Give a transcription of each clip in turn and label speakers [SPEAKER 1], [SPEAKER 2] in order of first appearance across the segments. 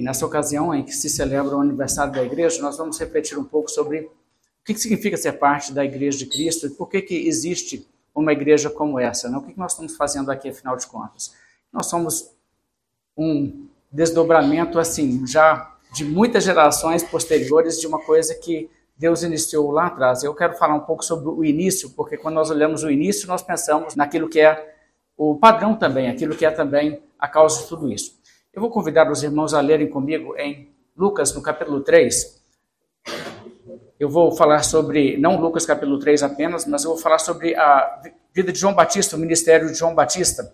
[SPEAKER 1] E nessa ocasião em que se celebra o aniversário da igreja, nós vamos refletir um pouco sobre o que significa ser parte da igreja de Cristo e por que, que existe uma igreja como essa. Né? O que nós estamos fazendo aqui, afinal de contas? Nós somos um desdobramento, assim, já de muitas gerações posteriores de uma coisa que Deus iniciou lá atrás. Eu quero falar um pouco sobre o início, porque quando nós olhamos o início, nós pensamos naquilo que é o padrão também, aquilo que é também a causa de tudo isso. Eu vou convidar os irmãos a lerem comigo em Lucas, no capítulo 3. Eu vou falar sobre, não Lucas capítulo 3 apenas, mas eu vou falar sobre a vida de João Batista, o ministério de João Batista.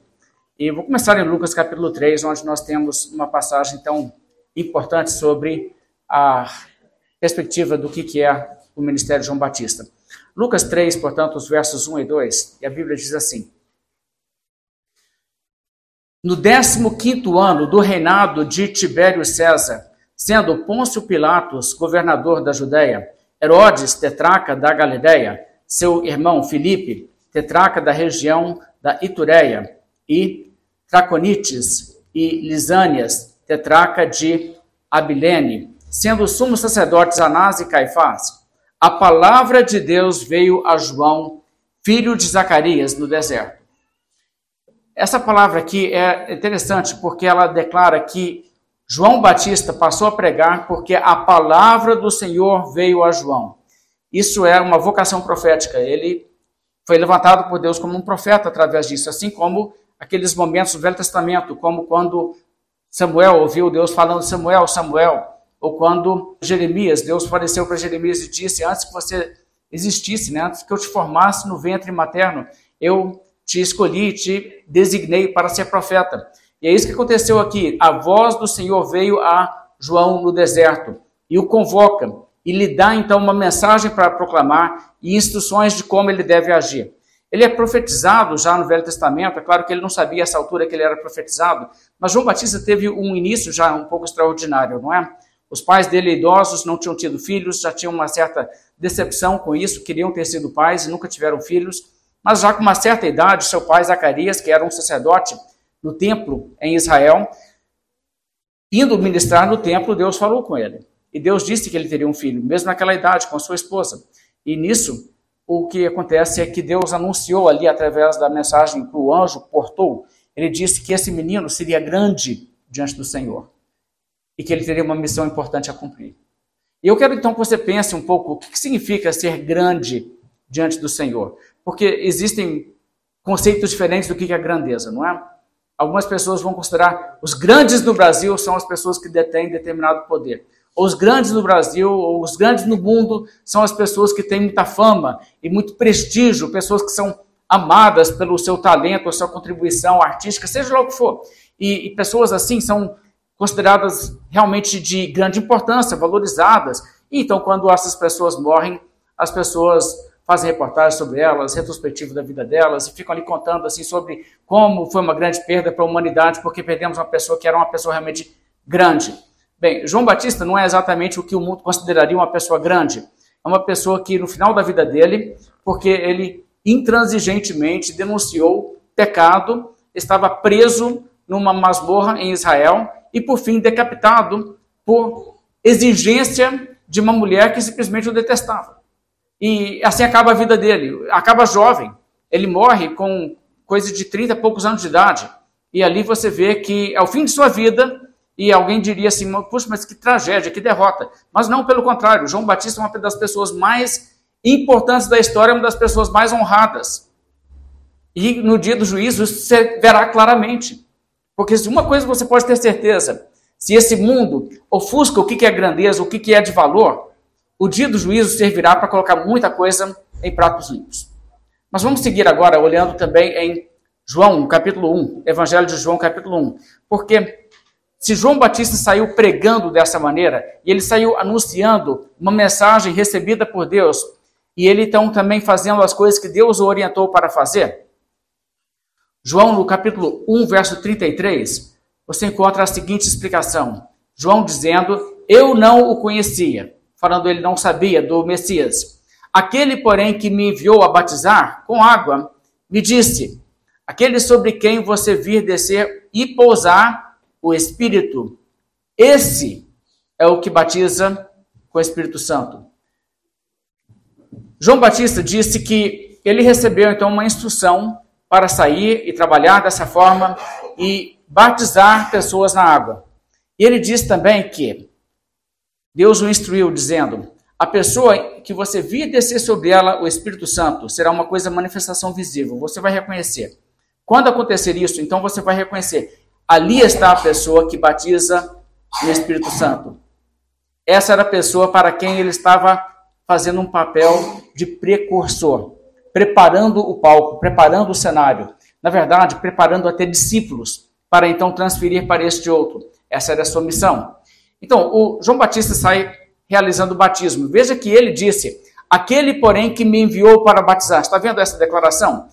[SPEAKER 1] E vou começar em Lucas capítulo 3, onde nós temos uma passagem tão importante sobre a perspectiva do que, que é o ministério de João Batista. Lucas 3, portanto, os versos 1 e 2, e a Bíblia diz assim: No 15 ano do reinado de Tibério César, sendo Pôncio Pilatos governador da Judéia, Herodes tetraca da Galiléia, seu irmão Filipe, tetraca da região da Itureia, e Traconites e Lisânias, tetraca de Abilene, sendo os sumos sacerdotes Anás e Caifás, a palavra de Deus veio a João, filho de Zacarias, no deserto. Essa palavra aqui é interessante porque ela declara que João Batista passou a pregar porque a palavra do Senhor veio a João. Isso é uma vocação profética. Ele foi levantado por Deus como um profeta através disso, assim como aqueles momentos do Velho Testamento, como quando Samuel ouviu Deus falando: Samuel, Samuel ou quando Jeremias, Deus apareceu para Jeremias e disse: Antes que você existisse, né, antes que eu te formasse no ventre materno, eu te escolhi, te designei para ser profeta. E é isso que aconteceu aqui. A voz do Senhor veio a João no deserto e o convoca e lhe dá então uma mensagem para proclamar e instruções de como ele deve agir. Ele é profetizado já no Velho Testamento, é claro que ele não sabia essa altura que ele era profetizado, mas João Batista teve um início já um pouco extraordinário, não é? Os pais dele, idosos, não tinham tido filhos, já tinham uma certa decepção com isso, queriam ter sido pais e nunca tiveram filhos. Mas já com uma certa idade, seu pai Zacarias, que era um sacerdote no templo em Israel, indo ministrar no templo, Deus falou com ele. E Deus disse que ele teria um filho, mesmo naquela idade, com a sua esposa. E nisso, o que acontece é que Deus anunciou ali, através da mensagem que o anjo portou, ele disse que esse menino seria grande diante do Senhor e que ele teria uma missão importante a cumprir. E eu quero então que você pense um pouco o que significa ser grande diante do Senhor, porque existem conceitos diferentes do que é grandeza, não é? Algumas pessoas vão considerar os grandes no Brasil são as pessoas que detêm determinado poder. Os grandes no Brasil, ou os grandes no mundo, são as pessoas que têm muita fama e muito prestígio, pessoas que são amadas pelo seu talento, a sua contribuição artística, seja lá o que for. E, e pessoas assim são consideradas realmente de grande importância, valorizadas. E então, quando essas pessoas morrem, as pessoas fazem reportagens sobre elas, retrospectivo da vida delas, e ficam ali contando assim sobre como foi uma grande perda para a humanidade, porque perdemos uma pessoa que era uma pessoa realmente grande. Bem, João Batista não é exatamente o que o mundo consideraria uma pessoa grande. É uma pessoa que, no final da vida dele, porque ele intransigentemente denunciou pecado, estava preso numa masmorra em Israel e, por fim, decapitado por exigência de uma mulher que simplesmente o detestava. E assim acaba a vida dele. Acaba jovem. Ele morre com coisa de 30 e poucos anos de idade. E ali você vê que é o fim de sua vida. E alguém diria assim: puxa, mas que tragédia, que derrota. Mas não, pelo contrário. João Batista é uma das pessoas mais importantes da história, uma das pessoas mais honradas. E no dia do juízo você verá claramente. Porque se uma coisa você pode ter certeza, se esse mundo ofusca o que é grandeza, o que é de valor, o dia do juízo servirá para colocar muita coisa em pratos limpos. Mas vamos seguir agora olhando também em João, capítulo 1, Evangelho de João, capítulo 1. Porque se João Batista saiu pregando dessa maneira, e ele saiu anunciando uma mensagem recebida por Deus, e ele então também fazendo as coisas que Deus o orientou para fazer, João, no capítulo 1, verso 33, você encontra a seguinte explicação. João dizendo: Eu não o conhecia, falando ele não sabia do Messias. Aquele, porém, que me enviou a batizar com água, me disse: Aquele sobre quem você vir descer e pousar o Espírito, Esse é o que batiza com o Espírito Santo. João Batista disse que ele recebeu então uma instrução para sair e trabalhar dessa forma e batizar pessoas na água. E ele diz também que Deus o instruiu dizendo: a pessoa que você vir descer sobre ela o Espírito Santo será uma coisa manifestação visível, você vai reconhecer. Quando acontecer isso, então você vai reconhecer. Ali está a pessoa que batiza no Espírito Santo. Essa era a pessoa para quem ele estava fazendo um papel de precursor, preparando o palco, preparando o cenário. Na verdade, preparando até discípulos para então transferir para este outro. Essa era a sua missão. Então, o João Batista sai realizando o batismo. Veja que ele disse: Aquele, porém, que me enviou para batizar. Está vendo essa declaração?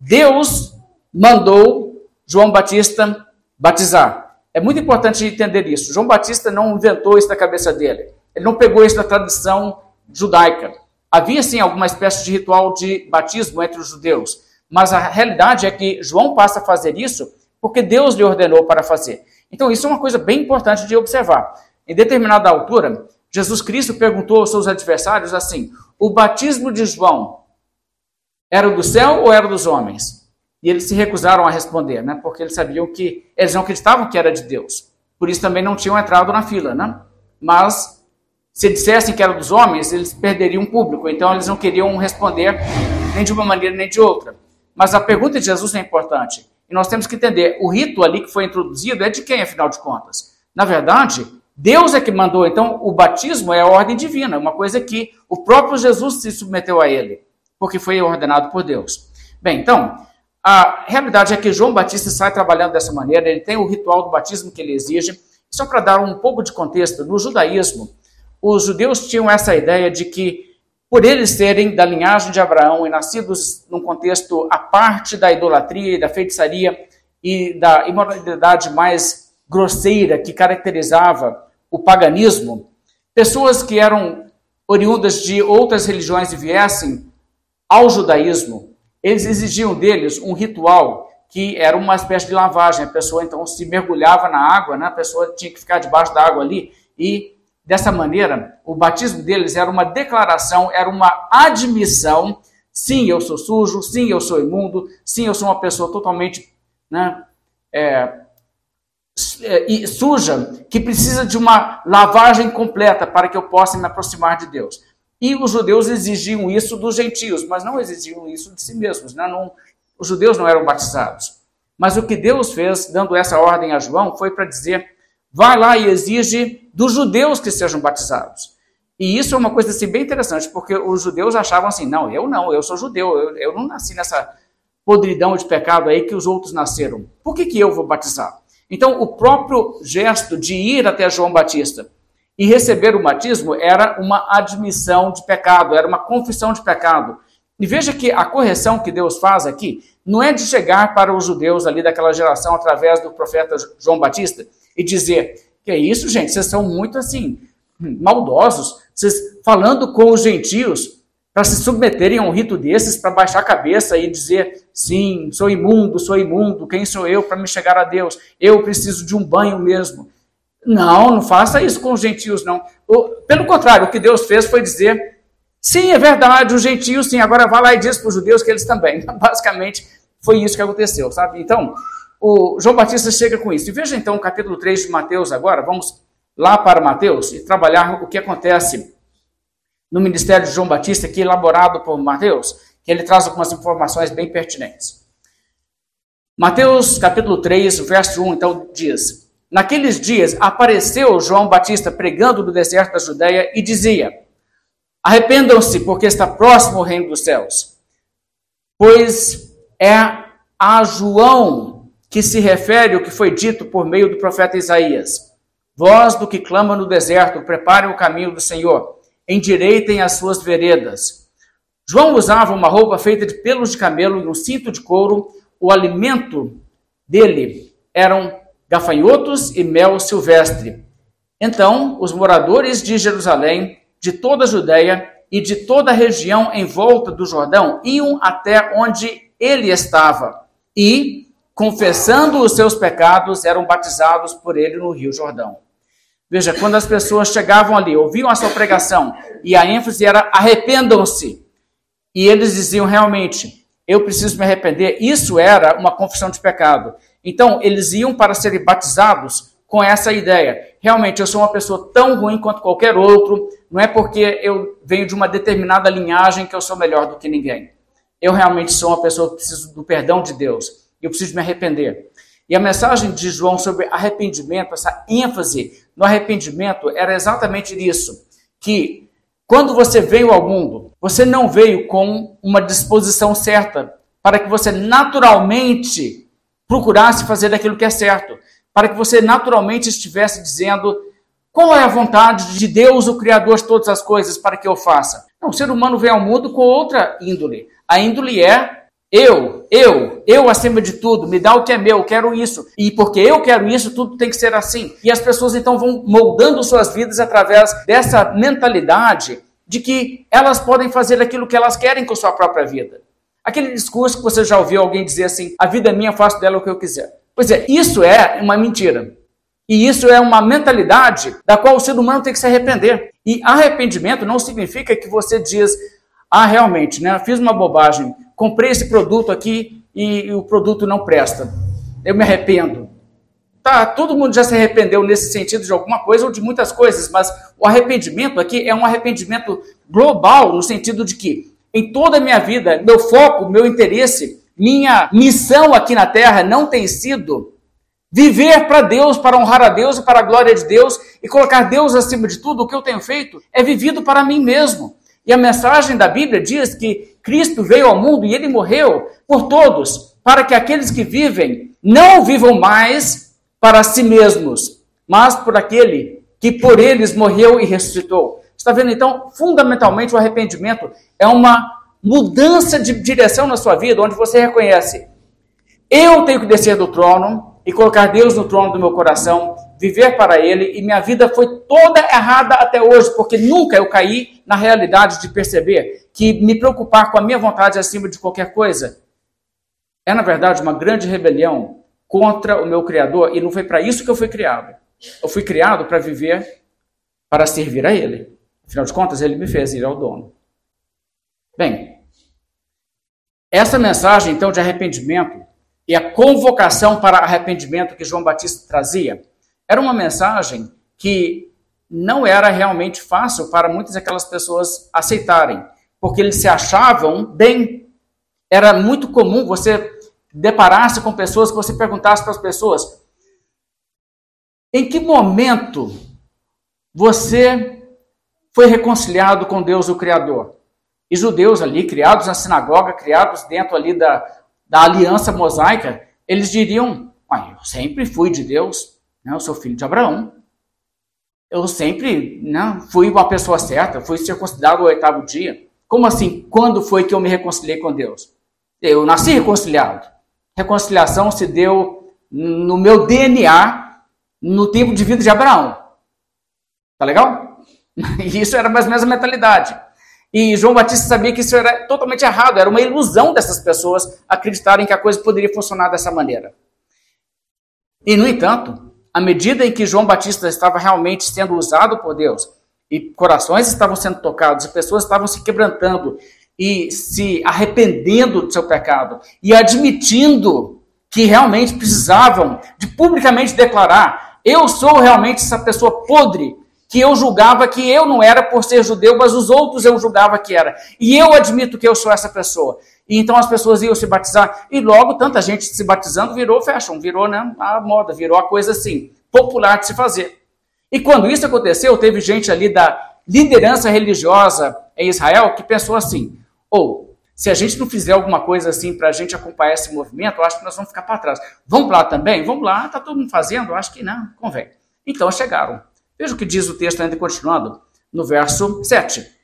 [SPEAKER 1] Deus mandou João Batista batizar. É muito importante entender isso. João Batista não inventou isso da cabeça dele. Ele não pegou isso da tradição judaica. Havia sim alguma espécie de ritual de batismo entre os judeus, mas a realidade é que João passa a fazer isso porque Deus lhe ordenou para fazer. Então isso é uma coisa bem importante de observar. Em determinada altura, Jesus Cristo perguntou aos seus adversários assim: o batismo de João era do céu ou era dos homens? E eles se recusaram a responder, né? Porque eles sabiam que eles não acreditavam que era de Deus. Por isso também não tinham entrado na fila, né? Mas se dissessem que era dos homens, eles perderiam público. Então eles não queriam responder nem de uma maneira nem de outra. Mas a pergunta de Jesus é importante. E nós temos que entender, o rito ali que foi introduzido é de quem, afinal de contas? Na verdade, Deus é que mandou, então o batismo é a ordem divina, uma coisa que o próprio Jesus se submeteu a ele, porque foi ordenado por Deus. Bem, então, a realidade é que João Batista sai trabalhando dessa maneira, ele tem o ritual do batismo que ele exige. Só para dar um pouco de contexto, no judaísmo, os judeus tinham essa ideia de que, por eles serem da linhagem de Abraão e nascidos num contexto à parte da idolatria e da feitiçaria e da imoralidade mais grosseira que caracterizava o paganismo, pessoas que eram oriundas de outras religiões e viessem ao judaísmo, eles exigiam deles um ritual que era uma espécie de lavagem. A pessoa então se mergulhava na água, né? a pessoa tinha que ficar debaixo da água ali e dessa maneira o batismo deles era uma declaração, era uma admissão. Sim, eu sou sujo. Sim, eu sou imundo. Sim, eu sou uma pessoa totalmente né, é, é, suja que precisa de uma lavagem completa para que eu possa me aproximar de Deus. E os judeus exigiam isso dos gentios, mas não exigiam isso de si mesmos. Né? Não, os judeus não eram batizados. Mas o que Deus fez, dando essa ordem a João, foi para dizer: vai lá e exige dos judeus que sejam batizados. E isso é uma coisa assim, bem interessante, porque os judeus achavam assim: não, eu não, eu sou judeu, eu, eu não nasci nessa podridão de pecado aí que os outros nasceram. Por que, que eu vou batizar? Então, o próprio gesto de ir até João Batista e receber o batismo era uma admissão de pecado, era uma confissão de pecado. E veja que a correção que Deus faz aqui não é de chegar para os judeus ali daquela geração através do profeta João Batista e dizer: que é isso, gente? Vocês são muito assim, maldosos, vocês falando com os gentios para se submeterem a um rito desses, para baixar a cabeça e dizer: sim, sou imundo, sou imundo, quem sou eu para me chegar a Deus? Eu preciso de um banho mesmo. Não, não faça isso com os gentios, não. Pelo contrário, o que Deus fez foi dizer: sim, é verdade, os gentios sim, agora vá lá e diz para os judeus que eles também. Basicamente, foi isso que aconteceu, sabe? Então, o João Batista chega com isso. E veja então o capítulo 3 de Mateus agora, vamos lá para Mateus e trabalhar o que acontece no ministério de João Batista, aqui elaborado por Mateus, que ele traz algumas informações bem pertinentes. Mateus capítulo 3, verso 1, então diz: Naqueles dias apareceu João Batista pregando no deserto da Judéia e dizia: Arrependam-se, porque está próximo o reino dos céus. Pois é a João que se refere o que foi dito por meio do profeta Isaías: Voz do que clama no deserto, preparem o caminho do Senhor endireitem as suas veredas. João usava uma roupa feita de pelos de camelo e um cinto de couro. O alimento dele eram gafanhotos e mel silvestre. Então, os moradores de Jerusalém, de toda a Judéia e de toda a região em volta do Jordão iam até onde ele estava e, confessando os seus pecados, eram batizados por ele no Rio Jordão. Veja, quando as pessoas chegavam ali, ouviam a sua pregação e a ênfase era arrependam-se. E eles diziam realmente, eu preciso me arrepender. Isso era uma confissão de pecado. Então, eles iam para serem batizados com essa ideia. Realmente, eu sou uma pessoa tão ruim quanto qualquer outro, não é porque eu venho de uma determinada linhagem que eu sou melhor do que ninguém. Eu realmente sou uma pessoa que preciso do perdão de Deus. Eu preciso me arrepender. E a mensagem de João sobre arrependimento, essa ênfase no arrependimento, era exatamente isso: que quando você veio ao mundo, você não veio com uma disposição certa para que você naturalmente procurasse fazer aquilo que é certo, para que você naturalmente estivesse dizendo qual é a vontade de Deus, o Criador de todas as coisas, para que eu faça. Não, o ser humano vem ao mundo com outra índole. A índole é eu, eu, eu acima de tudo, me dá o que é meu, quero isso. E porque eu quero isso, tudo tem que ser assim. E as pessoas então vão moldando suas vidas através dessa mentalidade de que elas podem fazer aquilo que elas querem com sua própria vida. Aquele discurso que você já ouviu alguém dizer assim: a vida é minha, faço dela o que eu quiser. Pois é, isso é uma mentira. E isso é uma mentalidade da qual o ser humano tem que se arrepender. E arrependimento não significa que você diz, ah, realmente, né, fiz uma bobagem, comprei esse produto aqui e, e o produto não presta. Eu me arrependo. Tá, todo mundo já se arrependeu nesse sentido de alguma coisa ou de muitas coisas, mas o arrependimento aqui é um arrependimento global, no sentido de que em toda a minha vida, meu foco, meu interesse, minha missão aqui na terra não tem sido viver para Deus, para honrar a Deus e para a glória de Deus e colocar Deus acima de tudo. O que eu tenho feito é vivido para mim mesmo. E a mensagem da Bíblia diz que Cristo veio ao mundo e ele morreu por todos, para que aqueles que vivem não vivam mais para si mesmos, mas por aquele que por eles morreu e ressuscitou. Está vendo então? Fundamentalmente, o arrependimento é uma mudança de direção na sua vida, onde você reconhece: eu tenho que descer do trono e colocar Deus no trono do meu coração, viver para Ele, e minha vida foi toda errada até hoje, porque nunca eu caí na realidade de perceber que me preocupar com a minha vontade acima de qualquer coisa é, na verdade, uma grande rebelião contra o meu Criador, e não foi para isso que eu fui criado. Eu fui criado para viver, para servir a Ele. Afinal de contas, Ele me fez ir ao dono. Bem, essa mensagem, então, de arrependimento e a convocação para arrependimento que João Batista trazia, era uma mensagem que não era realmente fácil para muitas daquelas pessoas aceitarem, porque eles se achavam bem. Era muito comum você deparar-se com pessoas que você perguntasse para as pessoas: em que momento você foi reconciliado com Deus, o Criador? E judeus ali, criados na sinagoga, criados dentro ali da, da aliança mosaica, eles diriam: eu sempre fui de Deus, né? Eu sou filho de Abraão. Eu sempre né, fui uma pessoa certa, fui circuncidado o oitavo dia. Como assim? Quando foi que eu me reconciliei com Deus? Eu nasci reconciliado. Reconciliação se deu no meu DNA, no tempo de vida de Abraão. Tá legal? E isso era mais ou menos a mentalidade. E João Batista sabia que isso era totalmente errado, era uma ilusão dessas pessoas acreditarem que a coisa poderia funcionar dessa maneira. E, no entanto, à medida em que João Batista estava realmente sendo usado por Deus, e corações estavam sendo tocados, e pessoas estavam se quebrantando e se arrependendo do seu pecado e admitindo que realmente precisavam de publicamente declarar: eu sou realmente essa pessoa podre que eu julgava que eu não era por ser judeu, mas os outros eu julgava que era. E eu admito que eu sou essa pessoa. E então as pessoas iam se batizar. E logo tanta gente se batizando virou fashion, virou né, a moda, virou a coisa assim, popular de se fazer. E quando isso aconteceu, teve gente ali da liderança religiosa em Israel que pensou assim: ou, oh, se a gente não fizer alguma coisa assim para a gente acompanhar esse movimento, eu acho que nós vamos ficar para trás. Vamos lá também? Vamos lá, está todo mundo fazendo? Acho que não, convém. Então chegaram. Veja o que diz o texto ainda continuando, no verso 7.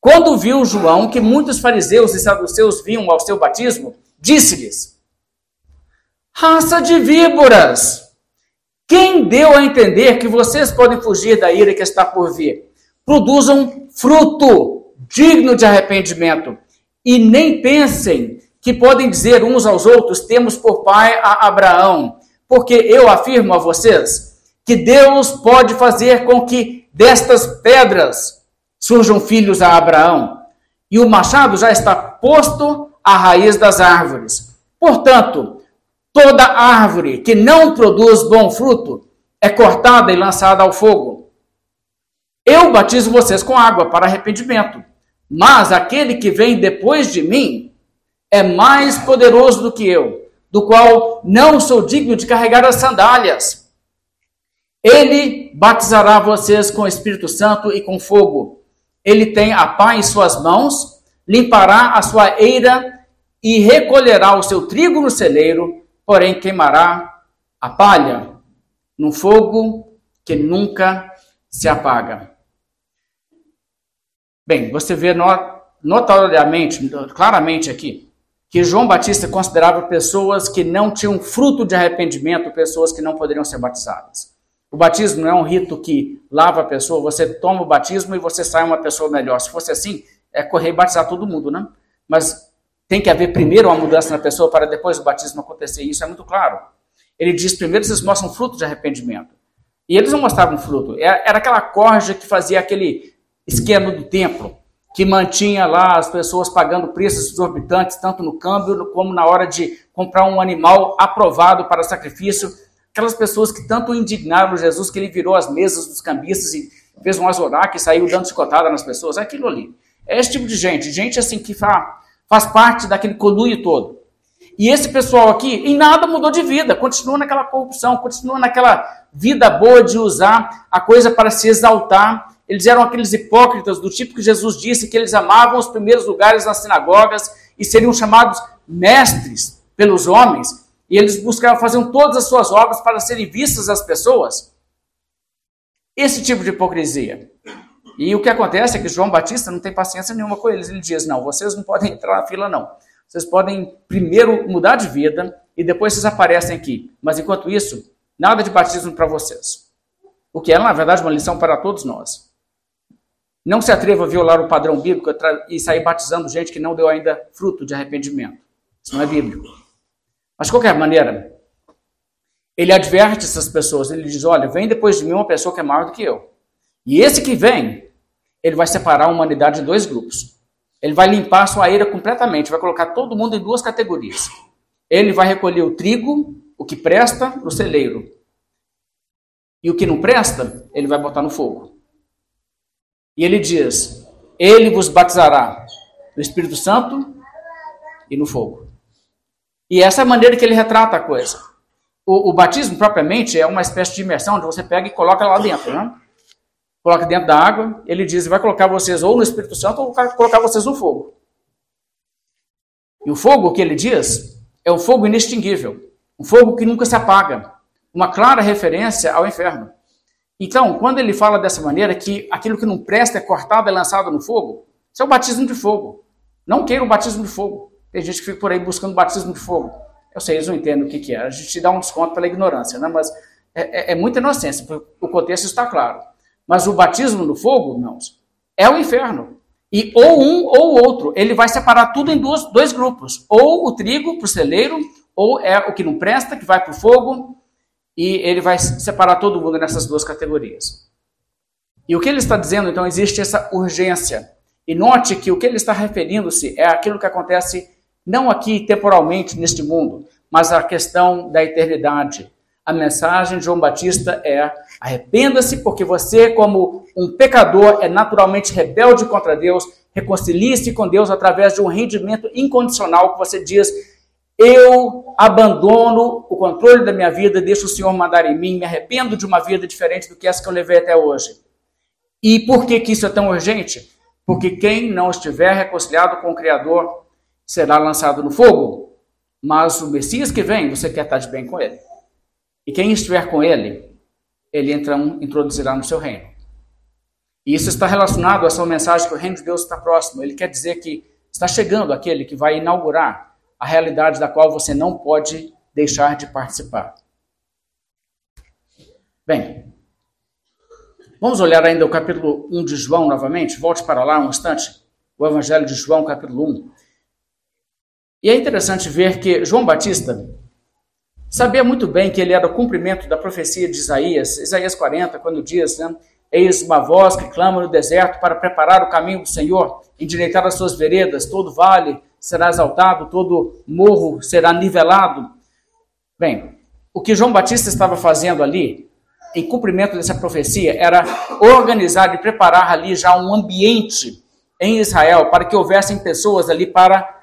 [SPEAKER 1] Quando viu João que muitos fariseus e saduceus vinham ao seu batismo, disse-lhes: Raça de víboras! Quem deu a entender que vocês podem fugir da ira que está por vir? Produzam fruto digno de arrependimento e nem pensem que podem dizer uns aos outros: temos por pai a Abraão, porque eu afirmo a vocês que Deus pode fazer com que destas pedras surjam filhos a Abraão. E o machado já está posto à raiz das árvores. Portanto, toda árvore que não produz bom fruto é cortada e lançada ao fogo. Eu batizo vocês com água para arrependimento, mas aquele que vem depois de mim é mais poderoso do que eu, do qual não sou digno de carregar as sandálias. Ele batizará vocês com o Espírito Santo e com fogo. Ele tem a pá em suas mãos, limpará a sua eira e recolherá o seu trigo no celeiro, porém queimará a palha no fogo que nunca se apaga. Bem, você vê notoriamente, claramente aqui, que João Batista considerava pessoas que não tinham fruto de arrependimento, pessoas que não poderiam ser batizadas. O batismo não é um rito que lava a pessoa, você toma o batismo e você sai uma pessoa melhor. Se fosse assim, é correr e batizar todo mundo, né? Mas tem que haver primeiro uma mudança na pessoa para depois o batismo acontecer. Isso é muito claro. Ele diz primeiro vocês mostram fruto de arrependimento. E eles não mostravam fruto. É, era aquela corja que fazia aquele esquema do templo, que mantinha lá as pessoas pagando preços exorbitantes, tanto no câmbio como na hora de comprar um animal aprovado para sacrifício Aquelas pessoas que tanto indignaram Jesus que ele virou as mesas dos cambistas e fez um azorar que saiu dando chicotada nas pessoas. É aquilo ali. É esse tipo de gente. Gente assim que faz parte daquele conluio todo. E esse pessoal aqui, em nada mudou de vida, continua naquela corrupção, continua naquela vida boa de usar a coisa para se exaltar. Eles eram aqueles hipócritas do tipo que Jesus disse que eles amavam os primeiros lugares nas sinagogas e seriam chamados mestres pelos homens, e eles buscavam, faziam todas as suas obras para serem vistas às pessoas. Esse tipo de hipocrisia. E o que acontece é que João Batista não tem paciência nenhuma com eles. Ele diz: não, vocês não podem entrar na fila, não. Vocês podem primeiro mudar de vida e depois vocês aparecem aqui. Mas enquanto isso, nada de batismo para vocês. O que é, na verdade, uma lição para todos nós. Não se atreva a violar o padrão bíblico e sair batizando gente que não deu ainda fruto de arrependimento. Isso não é bíblico. Mas, de qualquer maneira, ele adverte essas pessoas. Ele diz: Olha, vem depois de mim uma pessoa que é maior do que eu. E esse que vem, ele vai separar a humanidade em dois grupos. Ele vai limpar sua ira completamente, vai colocar todo mundo em duas categorias. Ele vai recolher o trigo, o que presta, no celeiro. E o que não presta, ele vai botar no fogo. E ele diz: Ele vos batizará no Espírito Santo e no fogo. E essa é a maneira que ele retrata a coisa. O, o, batismo, propriamente, é uma espécie de imersão, onde você pega e coloca lá dentro, né? Coloca dentro da água, ele diz, vai colocar vocês ou no Espírito Santo ou colocar vocês no fogo. E o fogo que ele diz é um fogo inextinguível, um fogo que nunca se apaga, uma clara referência ao inferno. Então, quando ele fala dessa maneira, que aquilo que não presta é cortado e lançado no fogo, isso é o batismo de fogo. Não queira o batismo de fogo. Tem gente que fica por aí buscando batismo de fogo. Eu sei, eles não entendem o que, que é. A gente dá um desconto pela ignorância, né? mas é, é, é muita inocência, o contexto está claro. Mas o batismo no fogo, irmãos, é o inferno. E ou um ou outro. Ele vai separar tudo em dois, dois grupos. Ou o trigo para o celeiro, ou é o que não presta, que vai para o fogo, e ele vai separar todo mundo nessas duas categorias. E o que ele está dizendo, então, existe essa urgência. E note que o que ele está referindo-se é aquilo que acontece não aqui temporalmente neste mundo, mas a questão da eternidade. A mensagem de João Batista é: arrependa-se, porque você, como um pecador, é naturalmente rebelde contra Deus, reconcilie-se com Deus através de um rendimento incondicional que você diz: eu abandono o controle da minha vida, deixo o Senhor mandar em mim, me arrependo de uma vida diferente do que essa que eu levei até hoje. E por que, que isso é tão urgente? Porque quem não estiver reconciliado com o Criador será lançado no fogo. Mas o Messias que vem, você quer estar de bem com ele. E quem estiver com ele, ele então introduzirá no seu reino. E isso está relacionado a essa mensagem que o reino de Deus está próximo. Ele quer dizer que está chegando aquele que vai inaugurar a realidade da qual você não pode deixar de participar. Bem, vamos olhar ainda o capítulo 1 de João novamente. Volte para lá um instante. O Evangelho de João, capítulo 1. E é interessante ver que João Batista, sabia muito bem que ele era o cumprimento da profecia de Isaías, Isaías 40, quando diz, né, Eis uma voz que clama no deserto para preparar o caminho do Senhor, endireitar as suas veredas, todo vale será exaltado, todo morro será nivelado. Bem, o que João Batista estava fazendo ali, em cumprimento dessa profecia, era organizar e preparar ali já um ambiente em Israel para que houvessem pessoas ali para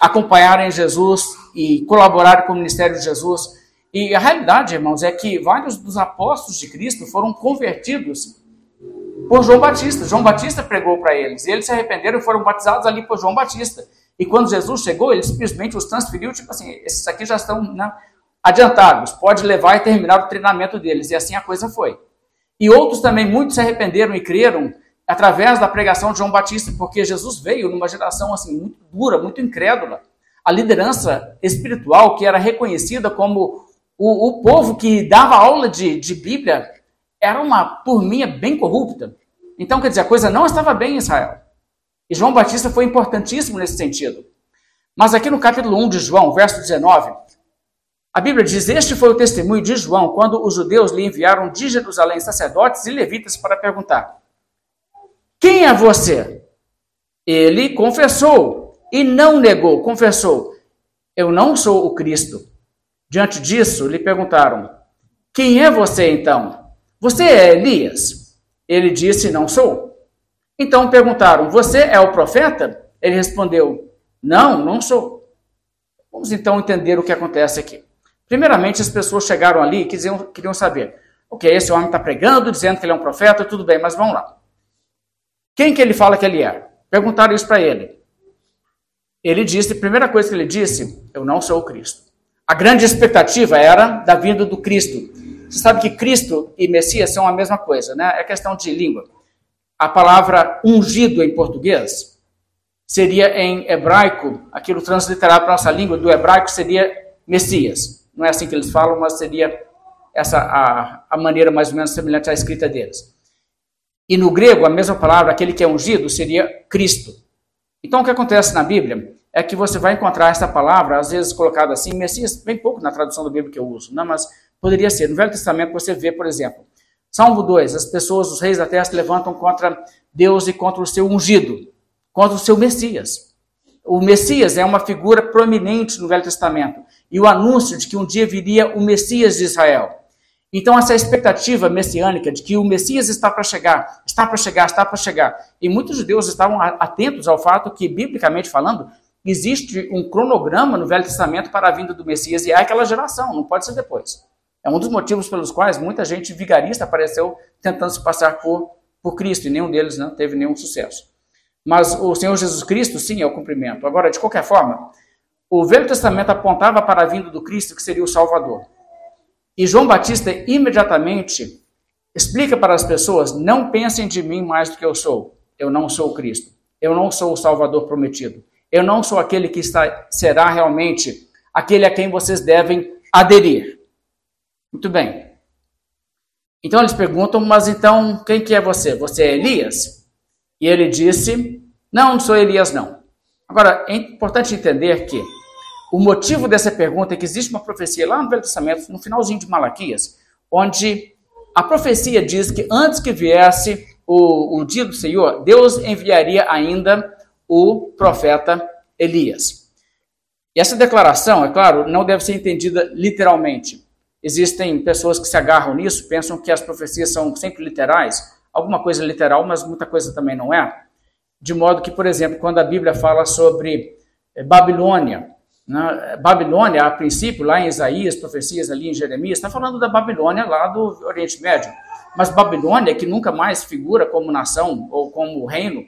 [SPEAKER 1] acompanharem Jesus e colaborarem com o ministério de Jesus. E a realidade, irmãos, é que vários dos apóstolos de Cristo foram convertidos por João Batista. João Batista pregou para eles. E eles se arrependeram e foram batizados ali por João Batista. E quando Jesus chegou, ele simplesmente os transferiu, tipo assim, esses aqui já estão né, adiantados, pode levar e terminar o treinamento deles. E assim a coisa foi. E outros também, muitos se arrependeram e creram através da pregação de João Batista, porque Jesus veio numa geração assim muito dura, muito incrédula. A liderança espiritual que era reconhecida como o, o povo que dava aula de, de Bíblia era uma turminha bem corrupta. Então, quer dizer, a coisa não estava bem em Israel. E João Batista foi importantíssimo nesse sentido. Mas aqui no capítulo 1 de João, verso 19, a Bíblia diz: Este foi o testemunho de João quando os judeus lhe enviaram de Jerusalém sacerdotes e levitas para perguntar: Quem é você? Ele confessou e não negou, confessou: Eu não sou o Cristo. Diante disso, lhe perguntaram: Quem é você então? Você é Elias? Ele disse: Não sou. Então perguntaram: Você é o profeta? Ele respondeu: Não, não sou. Vamos então entender o que acontece aqui. Primeiramente, as pessoas chegaram ali e queriam, queriam saber: Ok, esse homem está pregando, dizendo que ele é um profeta, tudo bem, mas vamos lá. Quem que ele fala que ele é? Perguntaram isso para ele. Ele disse, a primeira coisa que ele disse: Eu não sou o Cristo. A grande expectativa era da vinda do Cristo. Você sabe que Cristo e Messias são a mesma coisa, né? É questão de língua. A palavra ungido em português seria em hebraico, aquilo transliterado para nossa língua do hebraico seria Messias. Não é assim que eles falam, mas seria essa a, a maneira mais ou menos semelhante à escrita deles. E no grego, a mesma palavra, aquele que é ungido, seria Cristo. Então, o que acontece na Bíblia é que você vai encontrar essa palavra, às vezes colocada assim, Messias, bem pouco na tradução da Bíblia que eu uso, não, mas poderia ser. No Velho Testamento você vê, por exemplo, Salmo 2, as pessoas, os reis da terra se levantam contra Deus e contra o seu ungido, contra o seu Messias. O Messias é uma figura prominente no Velho Testamento e o anúncio de que um dia viria o Messias de Israel. Então, essa expectativa messiânica de que o Messias está para chegar, está para chegar, está para chegar. E muitos judeus estavam atentos ao fato que, biblicamente falando, existe um cronograma no Velho Testamento para a vinda do Messias e é aquela geração, não pode ser depois. É um dos motivos pelos quais muita gente vigarista apareceu tentando se passar por, por Cristo e nenhum deles não teve nenhum sucesso. Mas o Senhor Jesus Cristo, sim, é o cumprimento. Agora, de qualquer forma, o Velho Testamento apontava para a vinda do Cristo, que seria o Salvador. E João Batista imediatamente explica para as pessoas: não pensem de mim mais do que eu sou. Eu não sou o Cristo. Eu não sou o Salvador prometido. Eu não sou aquele que está, será realmente aquele a quem vocês devem aderir. Muito bem. Então eles perguntam, mas então quem que é você? Você é Elias? E ele disse, não, não sou Elias não. Agora, é importante entender que o motivo dessa pergunta é que existe uma profecia lá no Velho Testamento, no finalzinho de Malaquias, onde a profecia diz que antes que viesse o, o dia do Senhor, Deus enviaria ainda o profeta Elias. E essa declaração, é claro, não deve ser entendida literalmente. Existem pessoas que se agarram nisso, pensam que as profecias são sempre literais, alguma coisa literal, mas muita coisa também não é. De modo que, por exemplo, quando a Bíblia fala sobre eh, Babilônia, né, Babilônia, a princípio, lá em Isaías, profecias ali em Jeremias, está falando da Babilônia lá do Oriente Médio. Mas Babilônia, que nunca mais figura como nação ou como reino,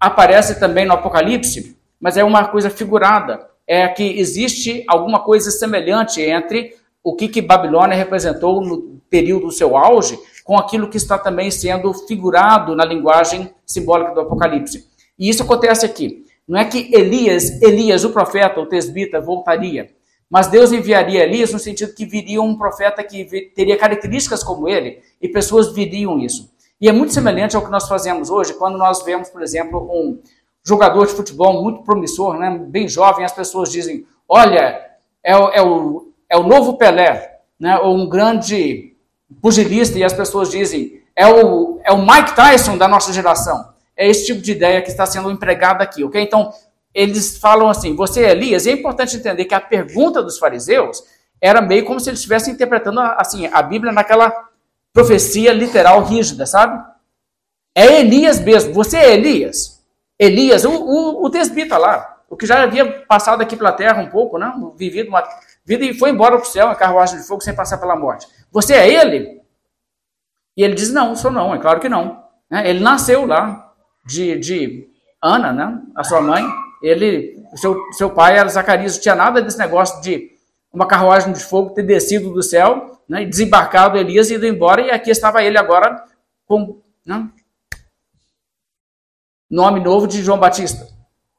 [SPEAKER 1] aparece também no Apocalipse, mas é uma coisa figurada. É que existe alguma coisa semelhante entre o que, que Babilônia representou no período do seu auge com aquilo que está também sendo figurado na linguagem simbólica do Apocalipse. E isso acontece aqui. Não é que Elias, Elias, o profeta, o tesbita, voltaria, mas Deus enviaria Elias no sentido que viria um profeta que teria características como ele e pessoas viriam isso. E é muito semelhante ao que nós fazemos hoje, quando nós vemos, por exemplo, um jogador de futebol muito promissor, né, bem jovem, as pessoas dizem: olha, é, é, o, é o novo Pelé, né? ou um grande pugilista, e as pessoas dizem, é o, é o Mike Tyson da nossa geração. É esse tipo de ideia que está sendo empregada aqui, ok? Então, eles falam assim, você é Elias, e é importante entender que a pergunta dos fariseus era meio como se eles estivessem interpretando assim, a Bíblia naquela profecia literal rígida, sabe? É Elias mesmo. Você é Elias? Elias, o, o, o desbita lá, o que já havia passado aqui pela terra um pouco, né? vivido uma vida e foi embora para o céu em carruagem de fogo sem passar pela morte. Você é ele? E ele diz: Não, sou não, é claro que não. Né? Ele nasceu lá de, de Ana, né? a sua mãe. Ele, seu, seu pai era Zacarias, não tinha nada desse negócio de uma carruagem de fogo ter descido do céu, né? desembarcado Elias e ido embora, e aqui estava ele agora com né? nome novo de João Batista.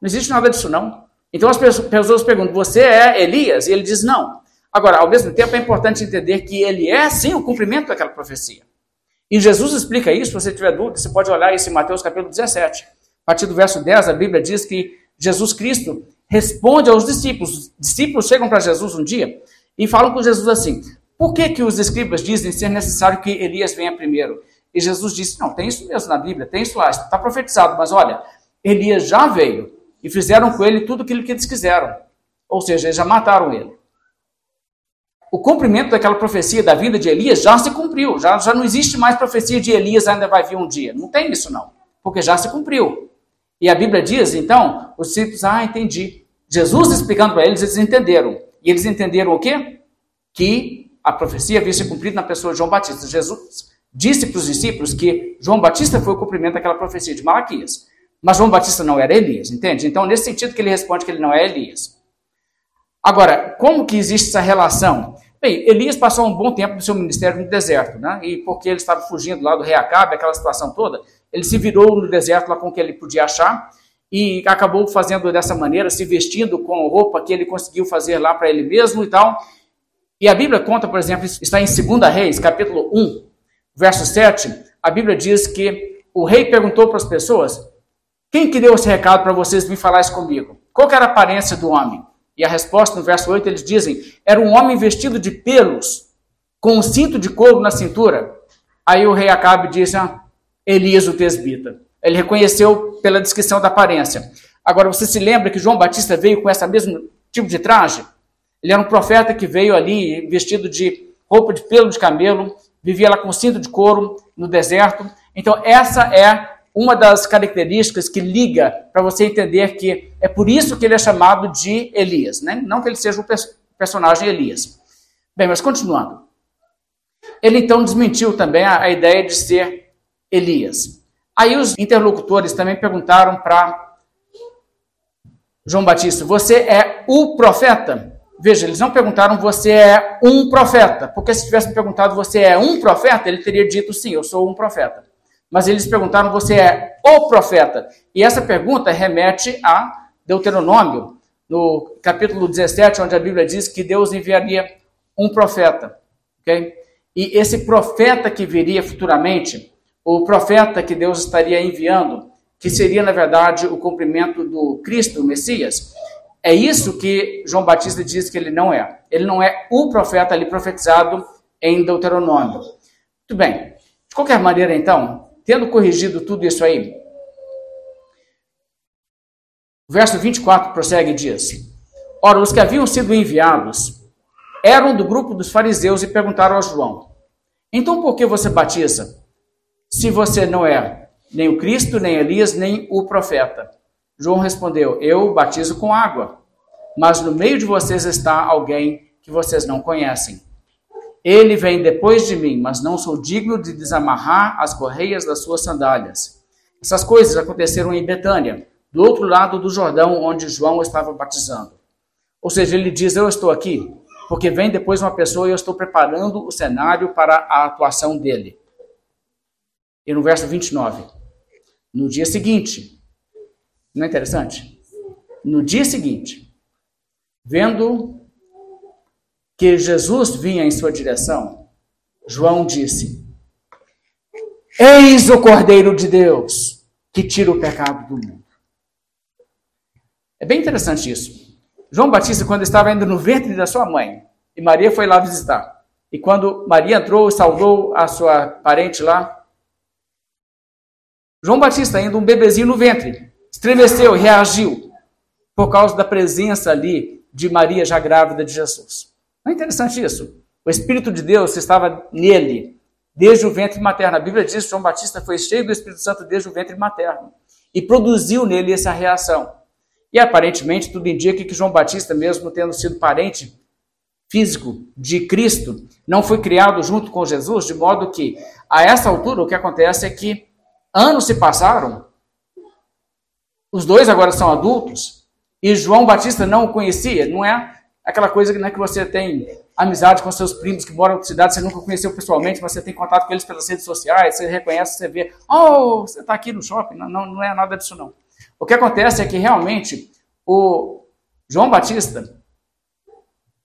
[SPEAKER 1] Não existe nada disso, não. Então as pessoas perguntam: Você é Elias? E ele diz: Não. Agora, ao mesmo tempo, é importante entender que ele é, sim, o cumprimento daquela profecia. E Jesus explica isso, se você tiver dúvida, você pode olhar isso em Mateus capítulo 17. A partir do verso 10, a Bíblia diz que Jesus Cristo responde aos discípulos. Os discípulos chegam para Jesus um dia e falam com Jesus assim: Por que, que os escribas dizem ser necessário que Elias venha primeiro? E Jesus disse: Não, tem isso mesmo na Bíblia, tem isso lá, está profetizado, mas olha, Elias já veio e fizeram com ele tudo aquilo que eles quiseram. Ou seja, eles já mataram ele. O cumprimento daquela profecia da vinda de Elias já se cumpriu. Já, já não existe mais profecia de Elias ainda vai vir um dia. Não tem isso, não. Porque já se cumpriu. E a Bíblia diz, então, os discípulos, ah, entendi. Jesus explicando para eles, eles entenderam. E eles entenderam o quê? Que a profecia havia se cumprido na pessoa de João Batista. Jesus disse para os discípulos que João Batista foi o cumprimento daquela profecia de Malaquias. Mas João Batista não era Elias, entende? Então, nesse sentido que ele responde que ele não é Elias. Agora, como que existe essa relação? Bem, Elias passou um bom tempo do seu ministério no deserto, né? E porque ele estava fugindo lá do rei Acabe, aquela situação toda, ele se virou no deserto lá com o que ele podia achar e acabou fazendo dessa maneira, se vestindo com roupa que ele conseguiu fazer lá para ele mesmo e tal. E a Bíblia conta, por exemplo, está em 2 Reis, capítulo 1, verso 7, a Bíblia diz que o rei perguntou para as pessoas: quem que deu esse recado para vocês vir falar isso comigo? Qual era a aparência do homem? E a resposta no verso 8 eles dizem: era um homem vestido de pelos, com um cinto de couro na cintura. Aí o rei Acabe disse: ah, Elias o tesbita. Ele reconheceu pela descrição da aparência. Agora você se lembra que João Batista veio com esse mesmo tipo de traje? Ele era um profeta que veio ali vestido de roupa de pelo de camelo, vivia lá com cinto de couro no deserto. Então, essa é uma das características que liga para você entender que é por isso que ele é chamado de Elias, né? não que ele seja o personagem Elias. Bem, mas continuando. Ele então desmentiu também a, a ideia de ser Elias. Aí os interlocutores também perguntaram para João Batista: Você é o profeta? Veja, eles não perguntaram você é um profeta, porque se tivessem perguntado você é um profeta, ele teria dito sim, eu sou um profeta. Mas eles perguntaram você é o profeta. E essa pergunta remete a Deuteronômio, no capítulo 17, onde a Bíblia diz que Deus enviaria um profeta. Okay? E esse profeta que viria futuramente, o profeta que Deus estaria enviando, que seria, na verdade, o cumprimento do Cristo, o Messias, é isso que João Batista diz que ele não é. Ele não é o profeta ali profetizado em Deuteronômio. Muito bem. De qualquer maneira, então, tendo corrigido tudo isso aí, o verso 24 prossegue e diz: Ora, os que haviam sido enviados eram do grupo dos fariseus e perguntaram a João: Então por que você batiza, se você não é nem o Cristo, nem Elias, nem o profeta? João respondeu: Eu batizo com água, mas no meio de vocês está alguém que vocês não conhecem. Ele vem depois de mim, mas não sou digno de desamarrar as correias das suas sandálias. Essas coisas aconteceram em Betânia, do outro lado do Jordão, onde João estava batizando. Ou seja, ele diz: Eu estou aqui, porque vem depois uma pessoa e eu estou preparando o cenário para a atuação dele. E no verso 29, no dia seguinte, não é interessante? No dia seguinte, vendo que Jesus vinha em sua direção, João disse: Eis o Cordeiro de Deus que tira o pecado do mundo. É bem interessante isso. João Batista, quando estava ainda no ventre da sua mãe, e Maria foi lá visitar. E quando Maria entrou e saudou a sua parente lá, João Batista, ainda um bebezinho no ventre, estremeceu, reagiu, por causa da presença ali de Maria já grávida de Jesus. Não é interessante isso? O Espírito de Deus estava nele, desde o ventre materno. A Bíblia diz que João Batista foi cheio do Espírito Santo desde o ventre materno e produziu nele essa reação. E aparentemente tudo indica que João Batista, mesmo tendo sido parente físico de Cristo, não foi criado junto com Jesus, de modo que a essa altura o que acontece é que anos se passaram, os dois agora são adultos, e João Batista não o conhecia, não é aquela coisa né, que você tem amizade com seus primos que moram na cidade, você nunca conheceu pessoalmente, mas você tem contato com eles pelas redes sociais, você reconhece, você vê, oh, você está aqui no shopping. Não, não, não é nada disso, não. O que acontece é que realmente o João Batista,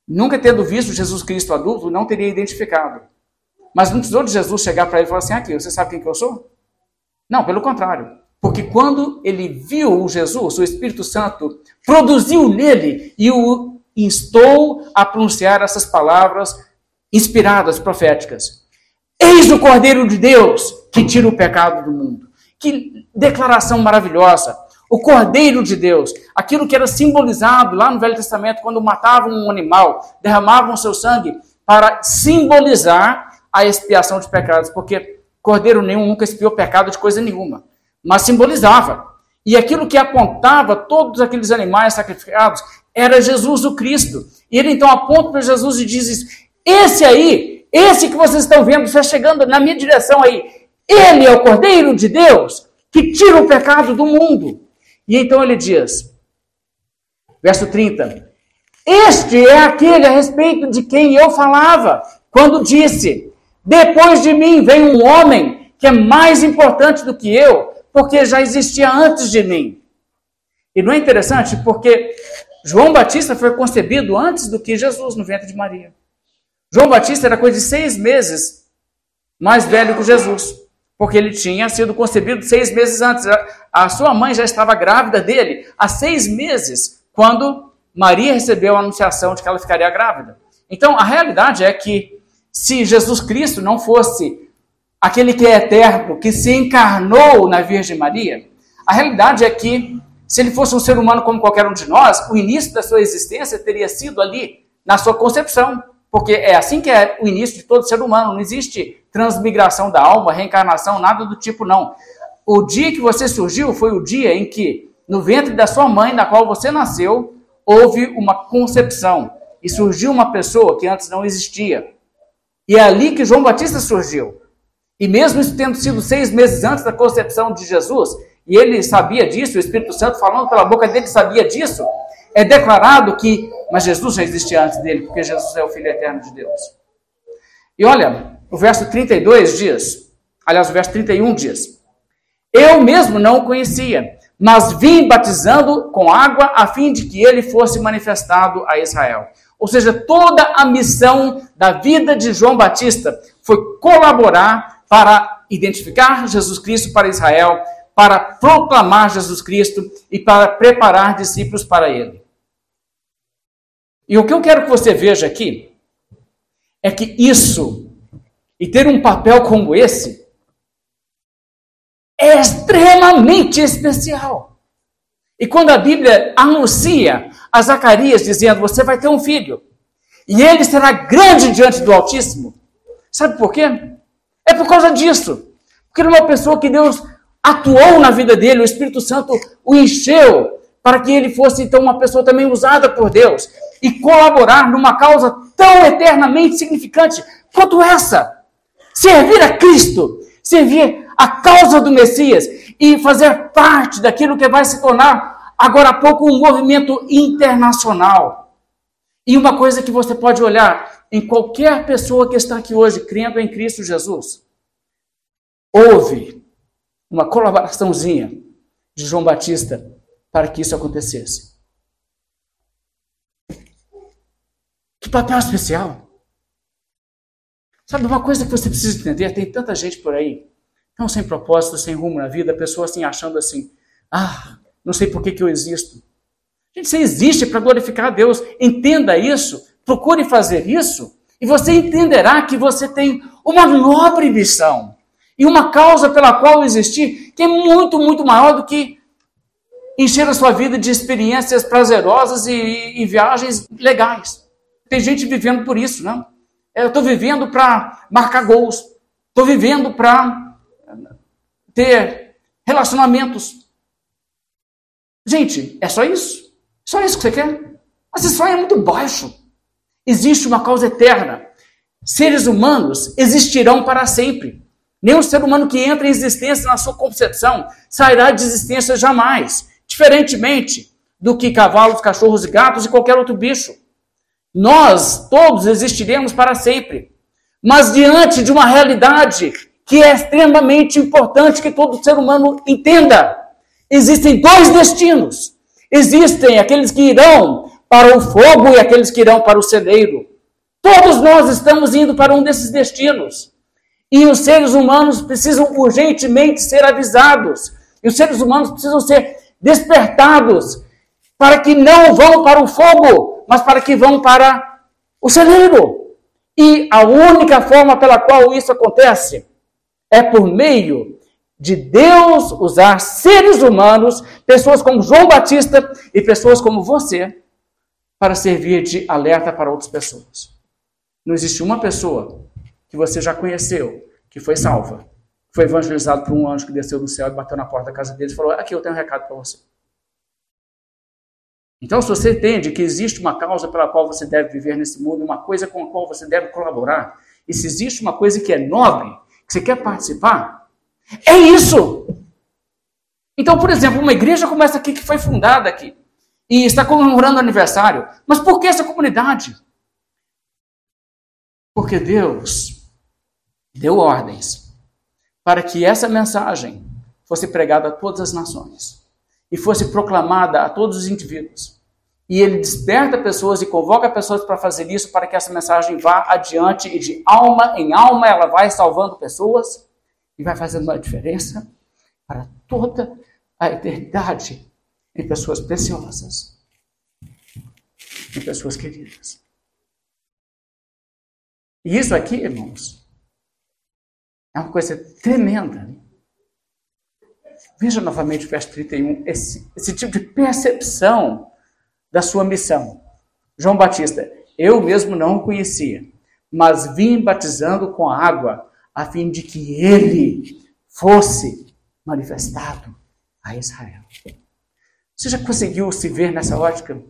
[SPEAKER 1] nunca tendo visto Jesus Cristo adulto, não teria identificado. Mas não precisou de Jesus chegar para ele e falar assim: aqui, você sabe quem que eu sou? Não, pelo contrário. Porque quando ele viu o Jesus, o Espírito Santo produziu nele e o instou a pronunciar essas palavras inspiradas, proféticas. Eis o Cordeiro de Deus que tira o pecado do mundo. Que declaração maravilhosa! O Cordeiro de Deus, aquilo que era simbolizado lá no Velho Testamento, quando matavam um animal, derramavam seu sangue para simbolizar a expiação de pecados, porque Cordeiro nenhum nunca expiou pecado de coisa nenhuma, mas simbolizava. E aquilo que apontava todos aqueles animais sacrificados era Jesus o Cristo. E ele então aponta para Jesus e diz isso: esse aí, esse que vocês estão vendo, está chegando na minha direção aí, ele é o Cordeiro de Deus que tira o pecado do mundo. E então ele diz, verso 30, este é aquele a respeito de quem eu falava, quando disse: Depois de mim vem um homem que é mais importante do que eu, porque já existia antes de mim. E não é interessante? Porque João Batista foi concebido antes do que Jesus no ventre de Maria. João Batista era coisa de seis meses mais velho que Jesus, porque ele tinha sido concebido seis meses antes. A sua mãe já estava grávida dele há seis meses, quando Maria recebeu a anunciação de que ela ficaria grávida. Então, a realidade é que se Jesus Cristo não fosse aquele que é eterno, que se encarnou na Virgem Maria, a realidade é que se ele fosse um ser humano como qualquer um de nós, o início da sua existência teria sido ali, na sua concepção. Porque é assim que é o início de todo ser humano. Não existe transmigração da alma, reencarnação, nada do tipo, não. O dia que você surgiu foi o dia em que, no ventre da sua mãe, na qual você nasceu, houve uma concepção. E surgiu uma pessoa que antes não existia. E é ali que João Batista surgiu. E mesmo isso tendo sido seis meses antes da concepção de Jesus, e ele sabia disso, o Espírito Santo falando pela boca dele sabia disso, é declarado que, mas Jesus já existia antes dele, porque Jesus é o Filho eterno de Deus. E olha, o verso 32 diz, aliás, o verso 31 diz: Eu mesmo não o conhecia, mas vim batizando com água a fim de que ele fosse manifestado a Israel. Ou seja, toda a missão da vida de João Batista foi colaborar para identificar Jesus Cristo para Israel, para proclamar Jesus Cristo e para preparar discípulos para ele. E o que eu quero que você veja aqui é que isso, e ter um papel como esse, é extremamente especial. E quando a Bíblia anuncia a Zacarias dizendo: Você vai ter um filho, e ele será grande diante do Altíssimo, sabe por quê? É por causa disso. Porque ele é uma pessoa que Deus atuou na vida dele, o Espírito Santo o encheu para que ele fosse então uma pessoa também usada por Deus e colaborar numa causa tão eternamente significante quanto essa. Servir a Cristo, servir a causa do Messias e fazer parte daquilo que vai se tornar agora há pouco um movimento internacional. E uma coisa que você pode olhar em qualquer pessoa que está aqui hoje crendo em Cristo Jesus. Houve uma colaboraçãozinha de João Batista para que isso acontecesse. Que papel especial! Sabe uma coisa que você precisa entender? Tem tanta gente por aí, tão sem propósito, sem rumo na vida, pessoa assim achando assim: ah, não sei por que, que eu existo. Gente, você existe para glorificar a Deus. Entenda isso procure fazer isso e você entenderá que você tem uma nobre missão e uma causa pela qual existir que é muito, muito maior do que encher a sua vida de experiências prazerosas e, e viagens legais. Tem gente vivendo por isso, não? Eu estou vivendo para marcar gols, estou vivendo para ter relacionamentos. Gente, é só isso? Só isso que você quer? Mas sonho é muito baixo. Existe uma causa eterna. Seres humanos existirão para sempre. Nenhum ser humano que entra em existência na sua concepção sairá de existência jamais. Diferentemente do que cavalos, cachorros e gatos e qualquer outro bicho. Nós todos existiremos para sempre. Mas diante de uma realidade que é extremamente importante que todo ser humano entenda, existem dois destinos. Existem aqueles que irão para o fogo e aqueles que irão para o celeiro. Todos nós estamos indo para um desses destinos. E os seres humanos precisam urgentemente ser avisados. E os seres humanos precisam ser despertados para que não vão para o fogo, mas para que vão para o celeiro. E a única forma pela qual isso acontece é por meio de Deus usar seres humanos, pessoas como João Batista e pessoas como você, para servir de alerta para outras pessoas. Não existe uma pessoa que você já conheceu que foi salva, foi evangelizado por um anjo que desceu do céu e bateu na porta da casa dele e falou: Aqui eu tenho um recado para você. Então, se você entende que existe uma causa pela qual você deve viver nesse mundo, uma coisa com a qual você deve colaborar, e se existe uma coisa que é nobre, que você quer participar, é isso! Então, por exemplo, uma igreja como essa aqui que foi fundada aqui, e está comemorando aniversário. Mas por que essa comunidade? Porque Deus deu ordens para que essa mensagem fosse pregada a todas as nações e fosse proclamada a todos os indivíduos. E ele desperta pessoas e convoca pessoas para fazer isso, para que essa mensagem vá adiante e de alma em alma ela vai salvando pessoas e vai fazendo uma diferença para toda a eternidade em pessoas preciosas, em pessoas queridas. E isso aqui, irmãos, é uma coisa tremenda. Veja novamente o verso 31, esse, esse tipo de percepção da sua missão. João Batista, eu mesmo não o conhecia, mas vim batizando com água, a fim de que ele fosse manifestado a Israel. Você já conseguiu se ver nessa ótica?